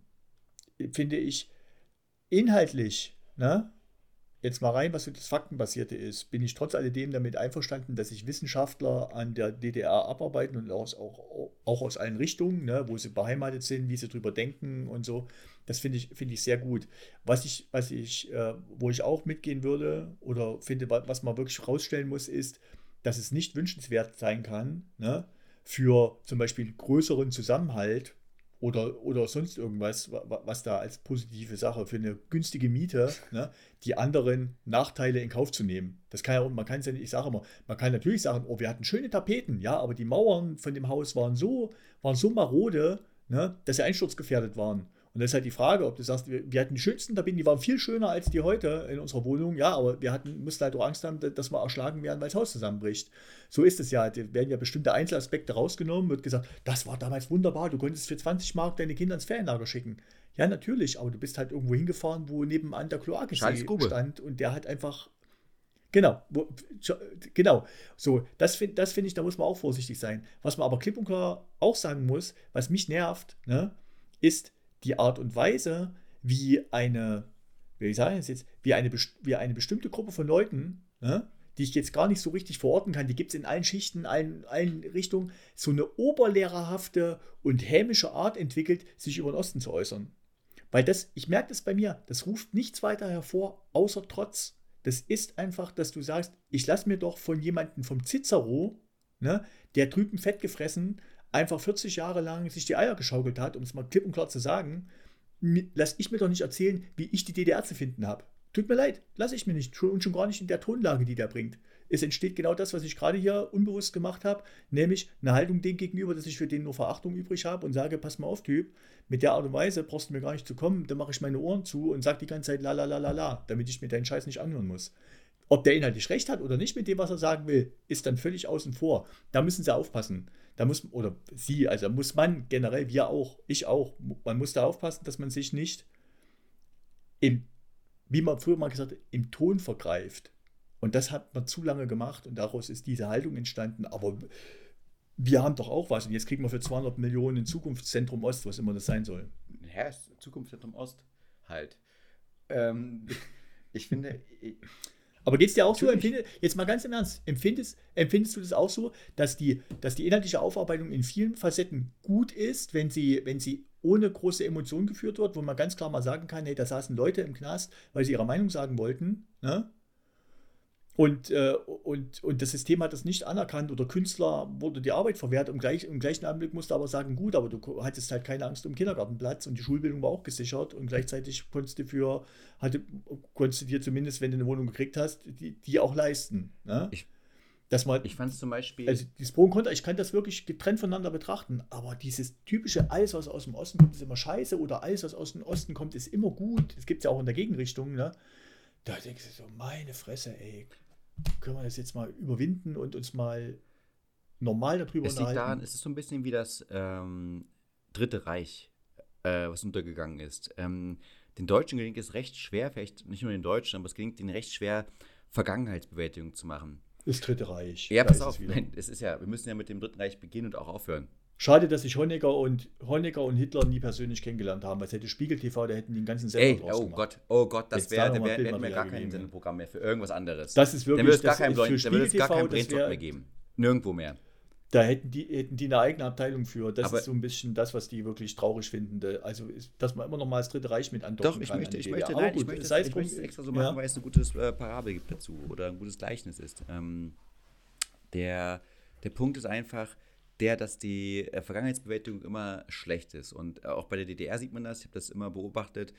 finde ich inhaltlich, ne, jetzt mal rein, was so das Faktenbasierte ist, bin ich trotz alledem damit einverstanden, dass sich Wissenschaftler an der DDR abarbeiten und aus, auch, auch aus allen Richtungen, ne, wo sie beheimatet sind, wie sie drüber denken und so. Das finde ich, finde ich sehr gut. Was ich, was ich, äh, wo ich auch mitgehen würde oder finde, wa- was man wirklich rausstellen muss, ist, dass es nicht wünschenswert sein kann, ne, für zum Beispiel größeren Zusammenhalt oder, oder sonst irgendwas, wa- wa- was da als positive Sache für eine günstige Miete, ne, die anderen Nachteile in Kauf zu nehmen. Das kann ja, man kann ja nicht, ich sage immer, man kann natürlich sagen, oh, wir hatten schöne Tapeten, ja, aber die Mauern von dem Haus waren so, waren so marode, ne, dass sie einsturzgefährdet waren. Und das ist halt die Frage, ob du sagst, wir, hatten die schönsten Tapeten, die waren viel schöner als die heute in unserer Wohnung, ja, aber wir hatten, mussten halt auch Angst haben, dass wir erschlagen werden, weil das Haus zusammenbricht. So ist es ja. Da werden ja bestimmte Einzelaspekte rausgenommen, wird gesagt, das war damals wunderbar, du konntest für 20 Mark deine Kinder ins Ferienlager schicken. Ja, natürlich, aber du bist halt irgendwo hingefahren, wo nebenan der Grube. stand und der hat einfach. Genau, wo, genau. So, das finde das find ich, da muss man auch vorsichtig sein. Was man aber klipp und klar auch sagen muss, was mich nervt, ne, ist die Art und Weise, wie eine, wie ich sagen das jetzt, wie eine, wie eine bestimmte Gruppe von Leuten, ne, die ich jetzt gar nicht so richtig verorten kann, die gibt es in allen Schichten, allen, allen Richtungen, so eine oberlehrerhafte und hämische Art entwickelt, sich über den Osten zu äußern. Weil das, ich merke das bei mir, das ruft nichts weiter hervor, außer Trotz. Das ist einfach, dass du sagst, ich lasse mir doch von jemandem vom Cicero, ne, der drüben fett gefressen, einfach 40 Jahre lang sich die Eier geschaukelt hat, um es mal klipp und klar zu sagen, lass ich mir doch nicht erzählen, wie ich die DDR zu finden habe. Tut mir leid, lasse ich mir nicht. Und schon gar nicht in der Tonlage, die der bringt. Es entsteht genau das, was ich gerade hier unbewusst gemacht habe, nämlich eine Haltung dem gegenüber, dass ich für den nur Verachtung übrig habe und sage, pass mal auf, Typ, mit der Art und Weise brauchst du mir gar nicht zu kommen, dann mache ich meine Ohren zu und sage die ganze Zeit la la la la la, damit ich mir deinen Scheiß nicht anhören muss. Ob der inhaltlich recht hat oder nicht mit dem, was er sagen will, ist dann völlig außen vor. Da müssen sie aufpassen. Da muss, oder sie, also muss man generell, wir auch, ich auch, man muss da aufpassen, dass man sich nicht im, wie man früher mal gesagt hat, im Ton vergreift. Und das hat man zu lange gemacht und daraus ist diese Haltung entstanden. Aber wir haben doch auch was. Und jetzt kriegen wir für 200 Millionen ein Zukunftszentrum Ost, was immer das sein soll. Ja, Zukunftszentrum Ost halt. Ähm, ich finde, Aber geht es dir auch so? Natürlich. Empfinde, jetzt mal ganz im Ernst, empfindest, empfindest du das auch so, dass die, dass die inhaltliche Aufarbeitung in vielen Facetten gut ist, wenn sie, wenn sie ohne große Emotionen geführt wird, wo man ganz klar mal sagen kann, hey, da saßen Leute im Knast, weil sie ihre Meinung sagen wollten, ne? Und, äh, und, und das System hat das nicht anerkannt oder Künstler wurde die Arbeit verwehrt. Im, gleich, Im gleichen Augenblick musste aber sagen, gut, aber du hattest halt keine Angst um Kindergartenplatz und die Schulbildung war auch gesichert und gleichzeitig konntest du für, hatte, konntest du dir zumindest, wenn du eine Wohnung gekriegt hast, die, die auch leisten. Ne? Ich- Dass man, ich fand es zum Beispiel. also dieses Pro und Contra, ich kann das wirklich getrennt voneinander betrachten, aber dieses typische, alles, was aus dem Osten kommt, ist immer scheiße oder alles, was aus dem Osten kommt, ist immer gut. Das gibt es ja auch in der Gegenrichtung. Ne? Da denkst du so, meine Fresse, ey, können wir das jetzt mal überwinden und uns mal normal darüber es liegt daran, unterhalten? es ist so ein bisschen wie das ähm, Dritte Reich, äh, was untergegangen ist. Ähm, den Deutschen gelingt es recht schwer, vielleicht nicht nur den Deutschen, aber es gelingt ihnen recht schwer, Vergangenheitsbewältigung zu machen. Das Dritte Reich. Ja, da pass es auf, wieder. nein, es ist ja, wir müssen ja mit dem Dritten Reich beginnen und auch aufhören. Schade, dass sich Honecker und, Honecker und Hitler nie persönlich kennengelernt haben. Als hätte Spiegel TV, da hätten die den ganzen Sender Ey, draus oh gemacht. Gott, oh Gott, das wäre, da wär, hätten wir gar kein. Sendeprogramm mehr für irgendwas anderes. Das ist Dann wirklich, würde es gar das kein, dann würde es gar das wär- mehr geben. Nirgendwo mehr. Da hätten die, hätten die eine eigene Abteilung für. Das Aber- ist so ein bisschen das, was die wirklich traurig finden. Also, ist, dass man immer noch mal das Dritte Reich mit andocken Doch, ich kann möchte, ich möchte, nein, Aber ich gut, möchte, es, es ich möchte es extra so ja. machen, weil es ein gutes äh, Parabel gibt dazu oder ein gutes Gleichnis ist. Ähm, der, der Punkt ist einfach der, dass die äh, Vergangenheitsbewältigung immer schlecht ist. Und äh, auch bei der DDR sieht man das, ich habe das immer beobachtet.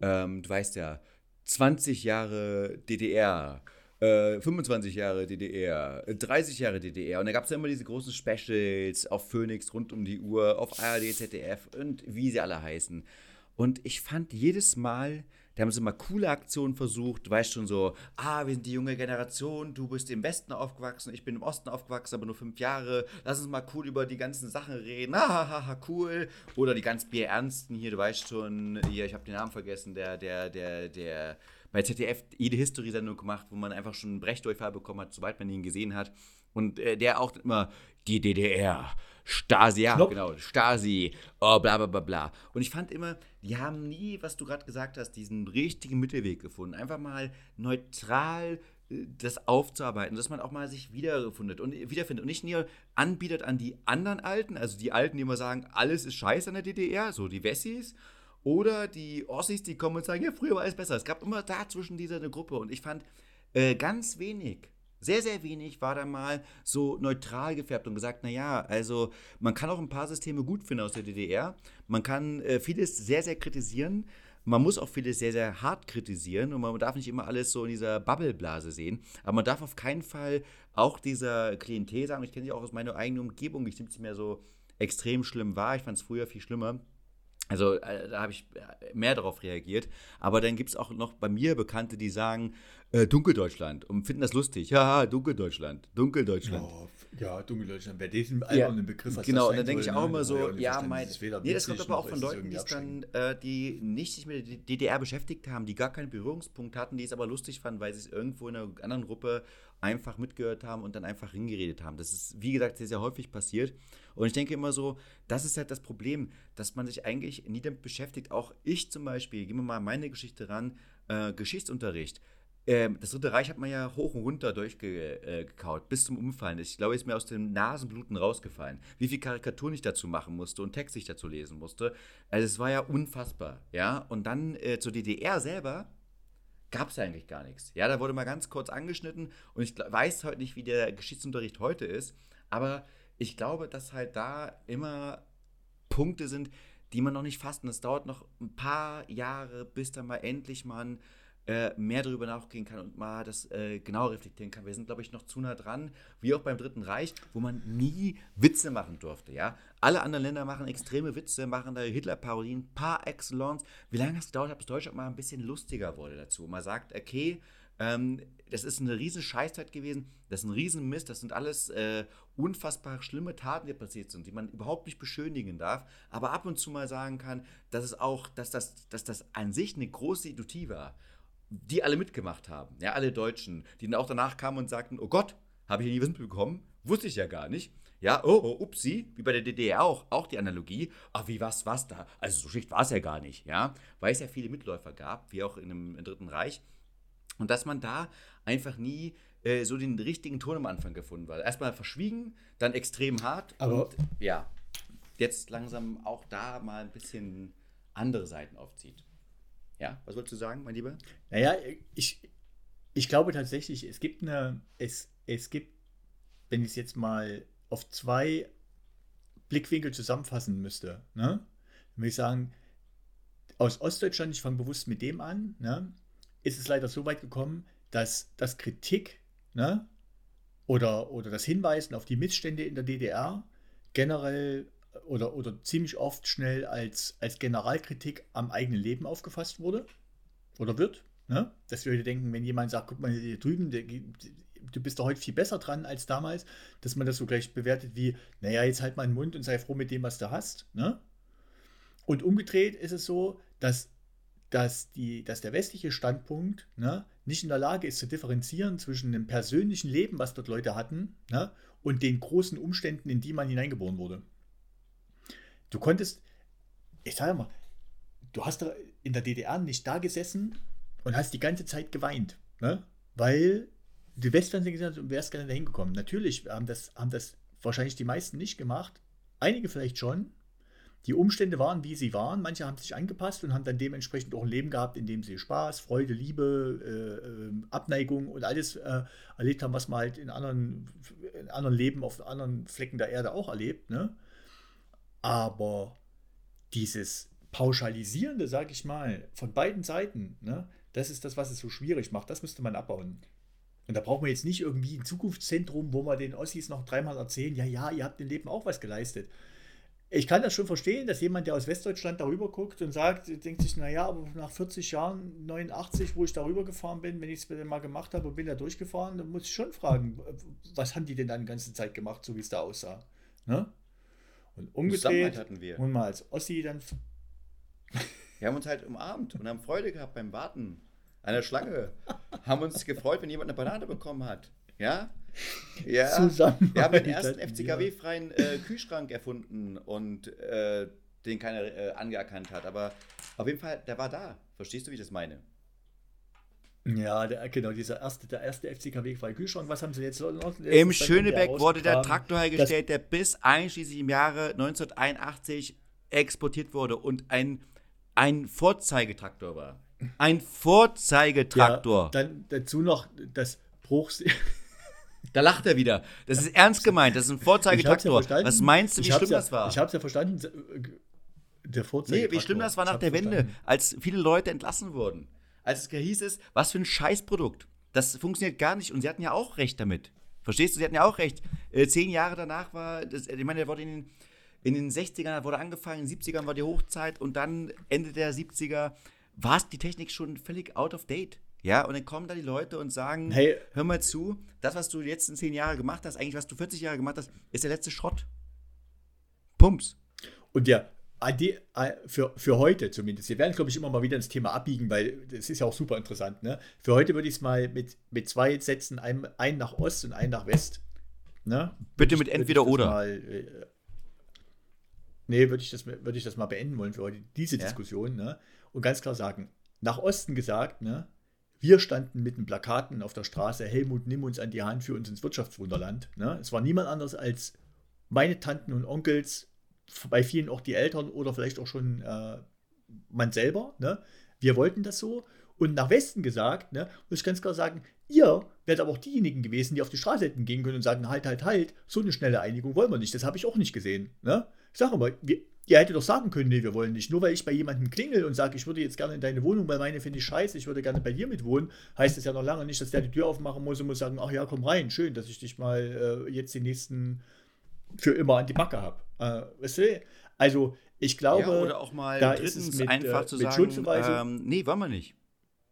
Ähm, du weißt ja, 20 Jahre DDR äh, 25 Jahre DDR, 30 Jahre DDR. Und da gab es ja immer diese großen Specials auf Phoenix rund um die Uhr, auf ARD, ZDF und wie sie alle heißen. Und ich fand jedes Mal, da haben sie mal coole Aktionen versucht, du weißt schon so, ah, wir sind die junge Generation, du bist im Westen aufgewachsen, ich bin im Osten aufgewachsen, aber nur fünf Jahre, lass uns mal cool über die ganzen Sachen reden, hahaha, cool. Oder die ganz bierernsten hier, du weißt schon, hier, ich habe den Namen vergessen, der, der, der, der bei ZDF jede History-Sendung gemacht, wo man einfach schon einen Brechdurchfall bekommen hat, sobald man ihn gesehen hat. Und äh, der auch immer die DDR, Stasi, ja, Knopf. genau, Stasi, oh, bla bla bla bla. Und ich fand immer, die haben nie, was du gerade gesagt hast, diesen richtigen Mittelweg gefunden. Einfach mal neutral äh, das aufzuarbeiten, dass man auch mal sich wiederfindet und wiederfindet und nicht nur anbietet an die anderen Alten, also die Alten, die immer sagen, alles ist scheiße an der DDR, so die Wessis, oder die Ossis, die kommen und sagen, ja, früher war alles besser. Es gab immer dazwischen diese eine Gruppe und ich fand äh, ganz wenig sehr, sehr wenig war da mal so neutral gefärbt und gesagt, naja, also man kann auch ein paar Systeme gut finden aus der DDR. Man kann äh, vieles sehr, sehr kritisieren. Man muss auch vieles sehr, sehr hart kritisieren und man darf nicht immer alles so in dieser Bubbleblase sehen. Aber man darf auf keinen Fall auch dieser Klientel sagen, ich kenne sie auch aus meiner eigenen Umgebung, ich nehme sie mehr so extrem schlimm wahr. Ich fand es früher viel schlimmer. Also äh, da habe ich äh, mehr darauf reagiert. Aber dann gibt es auch noch bei mir Bekannte, die sagen, äh, Dunkeldeutschland und finden das lustig. Haha, Dunkeldeutschland, Dunkeldeutschland. Oh, ja, Dunkeldeutschland, wer diesen ja, Begriff hat. Genau, und dann denke ich auch immer so, ja, mein. Nee, das kommt aber auch von Leuten, die, dann, äh, die nicht sich mit der DDR beschäftigt haben, die gar keinen Berührungspunkt hatten, die es aber lustig fanden, weil sie es irgendwo in einer anderen Gruppe einfach mitgehört haben und dann einfach hingeredet haben. Das ist, wie gesagt, sehr, sehr häufig passiert. Und ich denke immer so, das ist halt das Problem, dass man sich eigentlich nie damit beschäftigt. Auch ich zum Beispiel, gehen wir mal meine Geschichte ran, äh, Geschichtsunterricht. Ähm, das Dritte Reich hat man ja hoch und runter durchgekaut, äh, bis zum Umfallen. Ich glaube, ist mir aus den Nasenbluten rausgefallen. Wie viel Karikaturen ich dazu machen musste und Text ich dazu lesen musste. Also es war ja unfassbar, ja. Und dann äh, zur DDR selber gab es eigentlich gar nichts. Ja, da wurde mal ganz kurz angeschnitten und ich weiß heute nicht, wie der Geschichtsunterricht heute ist, aber ich glaube, dass halt da immer Punkte sind, die man noch nicht fasst. Und es dauert noch ein paar Jahre, bis dann mal endlich man äh, mehr darüber nachgehen kann und mal das äh, genau reflektieren kann. Wir sind, glaube ich, noch zu nah dran, wie auch beim Dritten Reich, wo man nie Witze machen durfte. Ja? Alle anderen Länder machen extreme Witze, machen da Hitler-Parodien par excellence. Wie lange es gedauert hat, bis Deutschland mal ein bisschen lustiger wurde dazu? Man sagt, okay, ähm, das ist eine riesen Scheißzeit gewesen, das ist ein riesen Mist, das sind alles äh, unfassbar schlimme Taten, die passiert sind, die man überhaupt nicht beschönigen darf, aber ab und zu mal sagen kann, dass es auch, dass das, dass das an sich eine große Idiotie war, die alle mitgemacht haben, ja, alle Deutschen, die dann auch danach kamen und sagten, oh Gott, habe ich nie Wissen bekommen, wusste ich ja gar nicht. Ja, oh, oh, upsi, wie bei der DDR auch, auch die Analogie. Ach, wie was, was da? Also so schlicht war es ja gar nicht, ja, weil es ja viele Mitläufer gab, wie auch in dem, im Dritten Reich. Und dass man da einfach nie äh, so den richtigen Ton am Anfang gefunden hat. Erstmal verschwiegen, dann extrem hart. Aber und ja, jetzt langsam auch da mal ein bisschen andere Seiten aufzieht. Ja, was wolltest du sagen, mein Lieber? Naja, ich, ich glaube tatsächlich, es gibt eine, es, es gibt, wenn ich es jetzt mal auf zwei Blickwinkel zusammenfassen müsste, ne, dann würde ich sagen, aus Ostdeutschland, ich fange bewusst mit dem an, ne, ist es leider so weit gekommen, dass das Kritik ne, oder, oder das Hinweisen auf die Missstände in der DDR generell oder, oder ziemlich oft schnell als, als Generalkritik am eigenen Leben aufgefasst wurde oder wird. Ne? Dass wir heute denken, wenn jemand sagt, guck mal hier drüben, der, du bist doch heute viel besser dran als damals, dass man das so gleich bewertet wie, naja, jetzt halt mal den Mund und sei froh mit dem, was du hast. Ne? Und umgedreht ist es so, dass dass, die, dass der westliche Standpunkt ne, nicht in der Lage ist zu differenzieren zwischen dem persönlichen Leben, was dort Leute hatten, ne, und den großen Umständen, in die man hineingeboren wurde. Du konntest, ich sage mal, du hast in der DDR nicht da gesessen und hast die ganze Zeit geweint, ne, weil du Westfernsehen gesehen hast und wärst gerne dahin gekommen. Natürlich haben das, haben das wahrscheinlich die meisten nicht gemacht, einige vielleicht schon, die Umstände waren, wie sie waren. Manche haben sich angepasst und haben dann dementsprechend auch ein Leben gehabt, in dem sie Spaß, Freude, Liebe, äh, ähm, Abneigung und alles äh, erlebt haben, was man halt in anderen, in anderen Leben auf anderen Flecken der Erde auch erlebt. Ne? Aber dieses Pauschalisierende, sage ich mal, von beiden Seiten, ne, das ist das, was es so schwierig macht. Das müsste man abbauen. Und da braucht man jetzt nicht irgendwie ein Zukunftszentrum, wo man den Ossis noch dreimal erzählen, ja, ja, ihr habt im Leben auch was geleistet. Ich kann das schon verstehen, dass jemand, der aus Westdeutschland darüber guckt und sagt, denkt sich, naja, aber nach 40 Jahren, 89, wo ich darüber gefahren bin, wenn ich es mal gemacht habe und bin da durchgefahren, dann muss ich schon fragen, was haben die denn dann die ganze Zeit gemacht, so wie es da aussah. Ne? Und umgedreht, hatten wir. und mal als Ossi dann Wir haben uns halt umarmt und haben Freude gehabt beim Warten an der Schlange. haben uns gefreut, wenn jemand eine Banane bekommen hat. Ja? Ja. zusammen. Wir haben den ersten FCKW-freien äh, Kühlschrank erfunden und äh, den keiner äh, angeerkannt hat. Aber auf jeden Fall, der war da. Verstehst du, wie ich das meine? Ja, der, genau, dieser erste, der erste FCKW freie Kühlschrank. Was haben sie jetzt noch? Im Schönebeck der wurde der. Traktor hergestellt, der bis einschließlich im Jahre 1981 exportiert wurde und ein, ein Vorzeigetraktor war. Ein Vorzeigetraktor. Ja, dann dazu noch das Bruchs. <laughs> Da lacht er wieder. Das ist ernst gemeint. Das ist ein hab's Vorzeigetraktor. ja verstanden. Was meinst du, wie hab's schlimm ja, das war? Ich habe es ja verstanden. Der Vorzeige Nee, wie schlimm das war nach der Wende, als viele Leute entlassen wurden. Als es hieß es, was für ein Scheißprodukt. Das funktioniert gar nicht. Und sie hatten ja auch recht damit. Verstehst du? Sie hatten ja auch recht. Äh, zehn Jahre danach war, das, ich meine, der wurde in den, in den 60ern wurde angefangen, in den 70ern war die Hochzeit und dann Ende der 70er war es die Technik schon völlig out of date. Ja, und dann kommen da die Leute und sagen, Hey. hör mal zu, das, was du die letzten zehn Jahre gemacht hast, eigentlich was du 40 Jahre gemacht hast, ist der letzte Schrott. Pumps. Und ja, für, für heute zumindest. Wir werden, glaube ich, immer mal wieder ins Thema abbiegen, weil das ist ja auch super interessant. Ne? Für heute würde ich es mal mit, mit zwei Sätzen, einen, einen nach Ost und einen nach West. Ne? Bitte mit ich- entweder oder. Mal, äh, nee, würde ich, das, würde ich das mal beenden wollen für heute, diese Ja. Diskussion. Ne? Und ganz klar sagen, nach Osten gesagt, ne? Wir standen mit den Plakaten auf der Straße, Helmut, nimm uns an die Hand für uns ins Wirtschaftswunderland. Ne? Es war niemand anders als meine Tanten und Onkels, bei vielen auch die Eltern oder vielleicht auch schon äh, man selber. Ne? Wir wollten das so. Und nach Westen gesagt, ne, muss ich ganz klar sagen, ihr wärt aber auch diejenigen gewesen, die auf die Straße hätten gehen können und sagen, halt, halt, halt, so eine schnelle Einigung wollen wir nicht. Das habe ich auch nicht gesehen. Ne? Ich sage aber, wir, ihr hättet doch sagen können, nee, wir wollen nicht. Nur weil ich bei jemandem klingel und sage, ich würde jetzt gerne in deine Wohnung, weil meine finde ich scheiße, ich würde gerne bei dir mitwohnen, heißt das ja noch lange nicht, dass der die Tür aufmachen muss und muss sagen, ach ja, komm rein, schön, dass ich dich mal äh, jetzt die nächsten für immer an die Backe habe. Äh, weißt du? Also, ich glaube, ja, oder auch mal da ist es mit, einfach äh, zu mit sagen, ähm, nee, wollen wir nicht.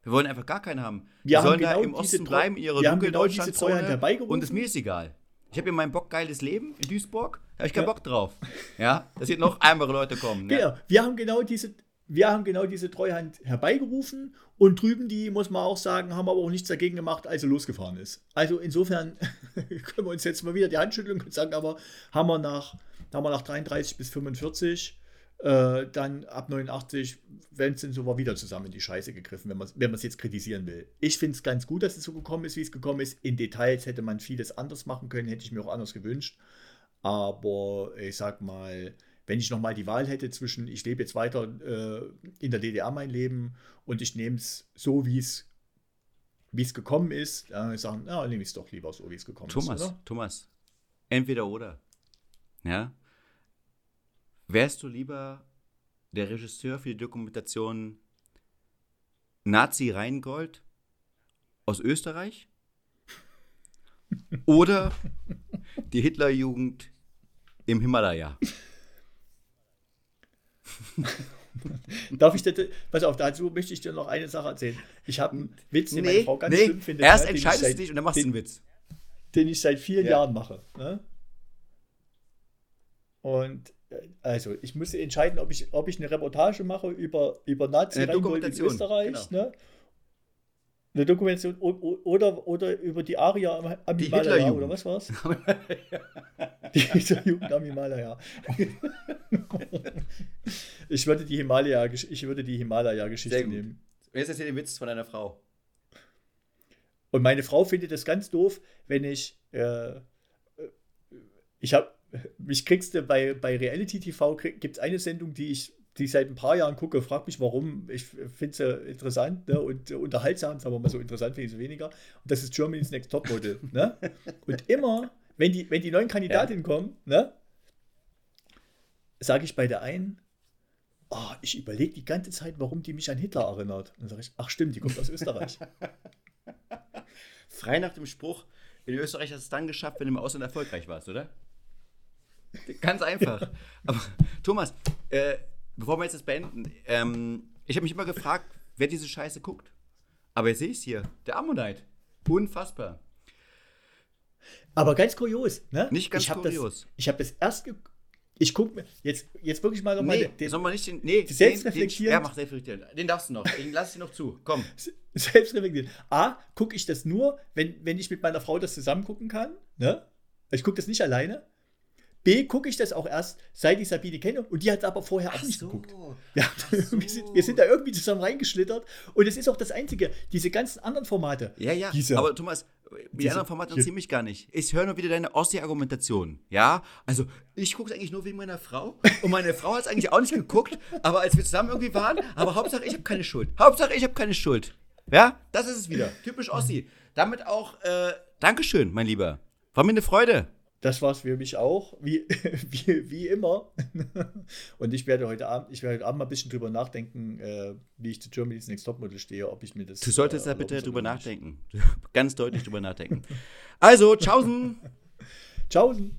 Wir wollen einfach gar keinen haben. Wir Wir haben sollen da genau im diese Osten bleiben, in ihrer wir haben genau diese Deutschlandzone Treuhand herbeigerufen. und es mir ist egal. Ich habe hier mein Bock geiles Leben in Duisburg, da habe ich keinen Ja. Bock drauf. Ja, dass hier noch ärmere Leute kommen. Genau, wir haben genau diese, wir haben genau diese Treuhand herbeigerufen und drüben die, muss man auch sagen, haben aber auch nichts dagegen gemacht, als sie losgefahren ist. Also insofern <laughs> können wir uns jetzt mal wieder die Hand schütteln und sagen, aber haben wir nach, haben wir nach 33 bis 45, äh, dann ab 89, wenn es denn so war, wieder zusammen in die Scheiße gegriffen, wenn man es wenn man's jetzt kritisieren will. Ich finde es ganz gut, dass es so gekommen ist, wie es gekommen ist. In Details hätte man vieles anders machen können, hätte ich mir auch anders gewünscht. Aber ich sag mal, wenn ich nochmal die Wahl hätte zwischen, ich lebe jetzt weiter äh, in der DDR mein Leben und ich nehme es so, wie es wie es gekommen ist, dann würde ich sagen, ja, nehme ich es doch lieber so, wie es gekommen Thomas, ist. Oder? Thomas, entweder oder. Ja? Wärst du lieber der Regisseur für die Dokumentation Nazi Rheingold aus Österreich? <laughs> Oder die Hitlerjugend im Himalaya? <laughs> Darf ich das, pass auf, dazu möchte ich dir noch eine Sache erzählen. Ich habe einen Witz, den meine Frau ganz schlimm findet. erst ich entscheidest du seit- dich und dann machst du den- einen Witz. den ich seit vielen Ja. Jahren mache. Ne? Und äh, also, ich muss entscheiden, ob ich, ob ich eine Reportage mache über, über nazi Eine Rheingold in Dokumentation, Österreich. genau. Ne? Eine Dokumentation oder, oder über die Aria am, am Die Himalaya oder was war's? Die <laughs> <laughs> <laughs> Hitlerjugend am Himalaya. <laughs> ich würde die Himalaya, ich würde die Himalaya-Geschichte nehmen. Jetzt erzähl den Witz von deiner Frau. Und meine Frau findet das ganz doof, wenn ich, äh, ich habe, mich kriegst du bei, bei Reality TV, gibt es eine Sendung, die ich, die ich seit ein paar Jahren gucke, frag mich warum, ich finde sie interessant ne, und äh, unterhaltsam, sagen wir mal so interessant finde ich sie weniger. Und das ist Germany's Next Topmodel. ne? <laughs> Und immer, wenn die, wenn die neuen Kandidatinnen kommen, ne, sage ich bei der einen, oh, ich überlege die ganze Zeit, warum die mich an Hitler erinnert. Und dann sage ich, ach stimmt, die kommt aus Österreich. <laughs> Frei nach dem Spruch, in Österreich hast du es dann geschafft, wenn du im Ausland erfolgreich warst, oder? Ganz einfach. <laughs> Aber Thomas, äh, bevor wir jetzt das beenden, ähm, ich habe mich immer gefragt, wer diese Scheiße guckt. Aber jetzt sehe ich es hier, der Ammonite. Unfassbar. Aber ganz kurios, ne? Nicht ganz ich hab kurios. Das, ich habe das erst ich gucke mir jetzt, jetzt wirklich mal nochmal Nee, den, soll man nicht den. Nee, den, ja, mach selbstreflektierend. Den darfst du noch. Den lass ich noch zu. Komm. <laughs> selbst reflektieren. A, gucke ich das nur, wenn, wenn ich mit meiner Frau das zusammen gucken kann. Ne? Ich gucke das nicht alleine. B, gucke ich das auch erst, seit ich Sabine kenne. Und die hat aber vorher auch nicht geguckt. <laughs> Ja, wir, sind, wir sind da irgendwie zusammen reingeschlittert. Und es ist auch das Einzige, diese ganzen anderen Formate. Ja, ja. Diese- Aber Thomas, die diese- anderen Formate interessieren mich gar nicht. Ich höre nur wieder deine Ossi-Argumentation. Ja? Also, ich gucke es eigentlich nur wegen meiner Frau. Und meine Frau hat es eigentlich auch nicht geguckt. Aber als wir zusammen irgendwie waren, aber Hauptsache, ich habe keine Schuld. Hauptsache, ich habe keine Schuld. Ja? Das ist es wieder. Typisch Ossi. Damit auch, äh, Dankeschön, mein Lieber. War mir eine Freude. Das war es für mich auch, wie, <laughs> wie, wie immer. <laughs> Und ich werde heute Abend, ich werde heute Abend mal ein bisschen drüber nachdenken, äh, wie ich zu Germany's Next Topmodel stehe, ob ich mir das. Du solltest äh, da bitte drüber nachdenken. <laughs> Ganz deutlich drüber nachdenken. Also, tschaußen. Tschaußen.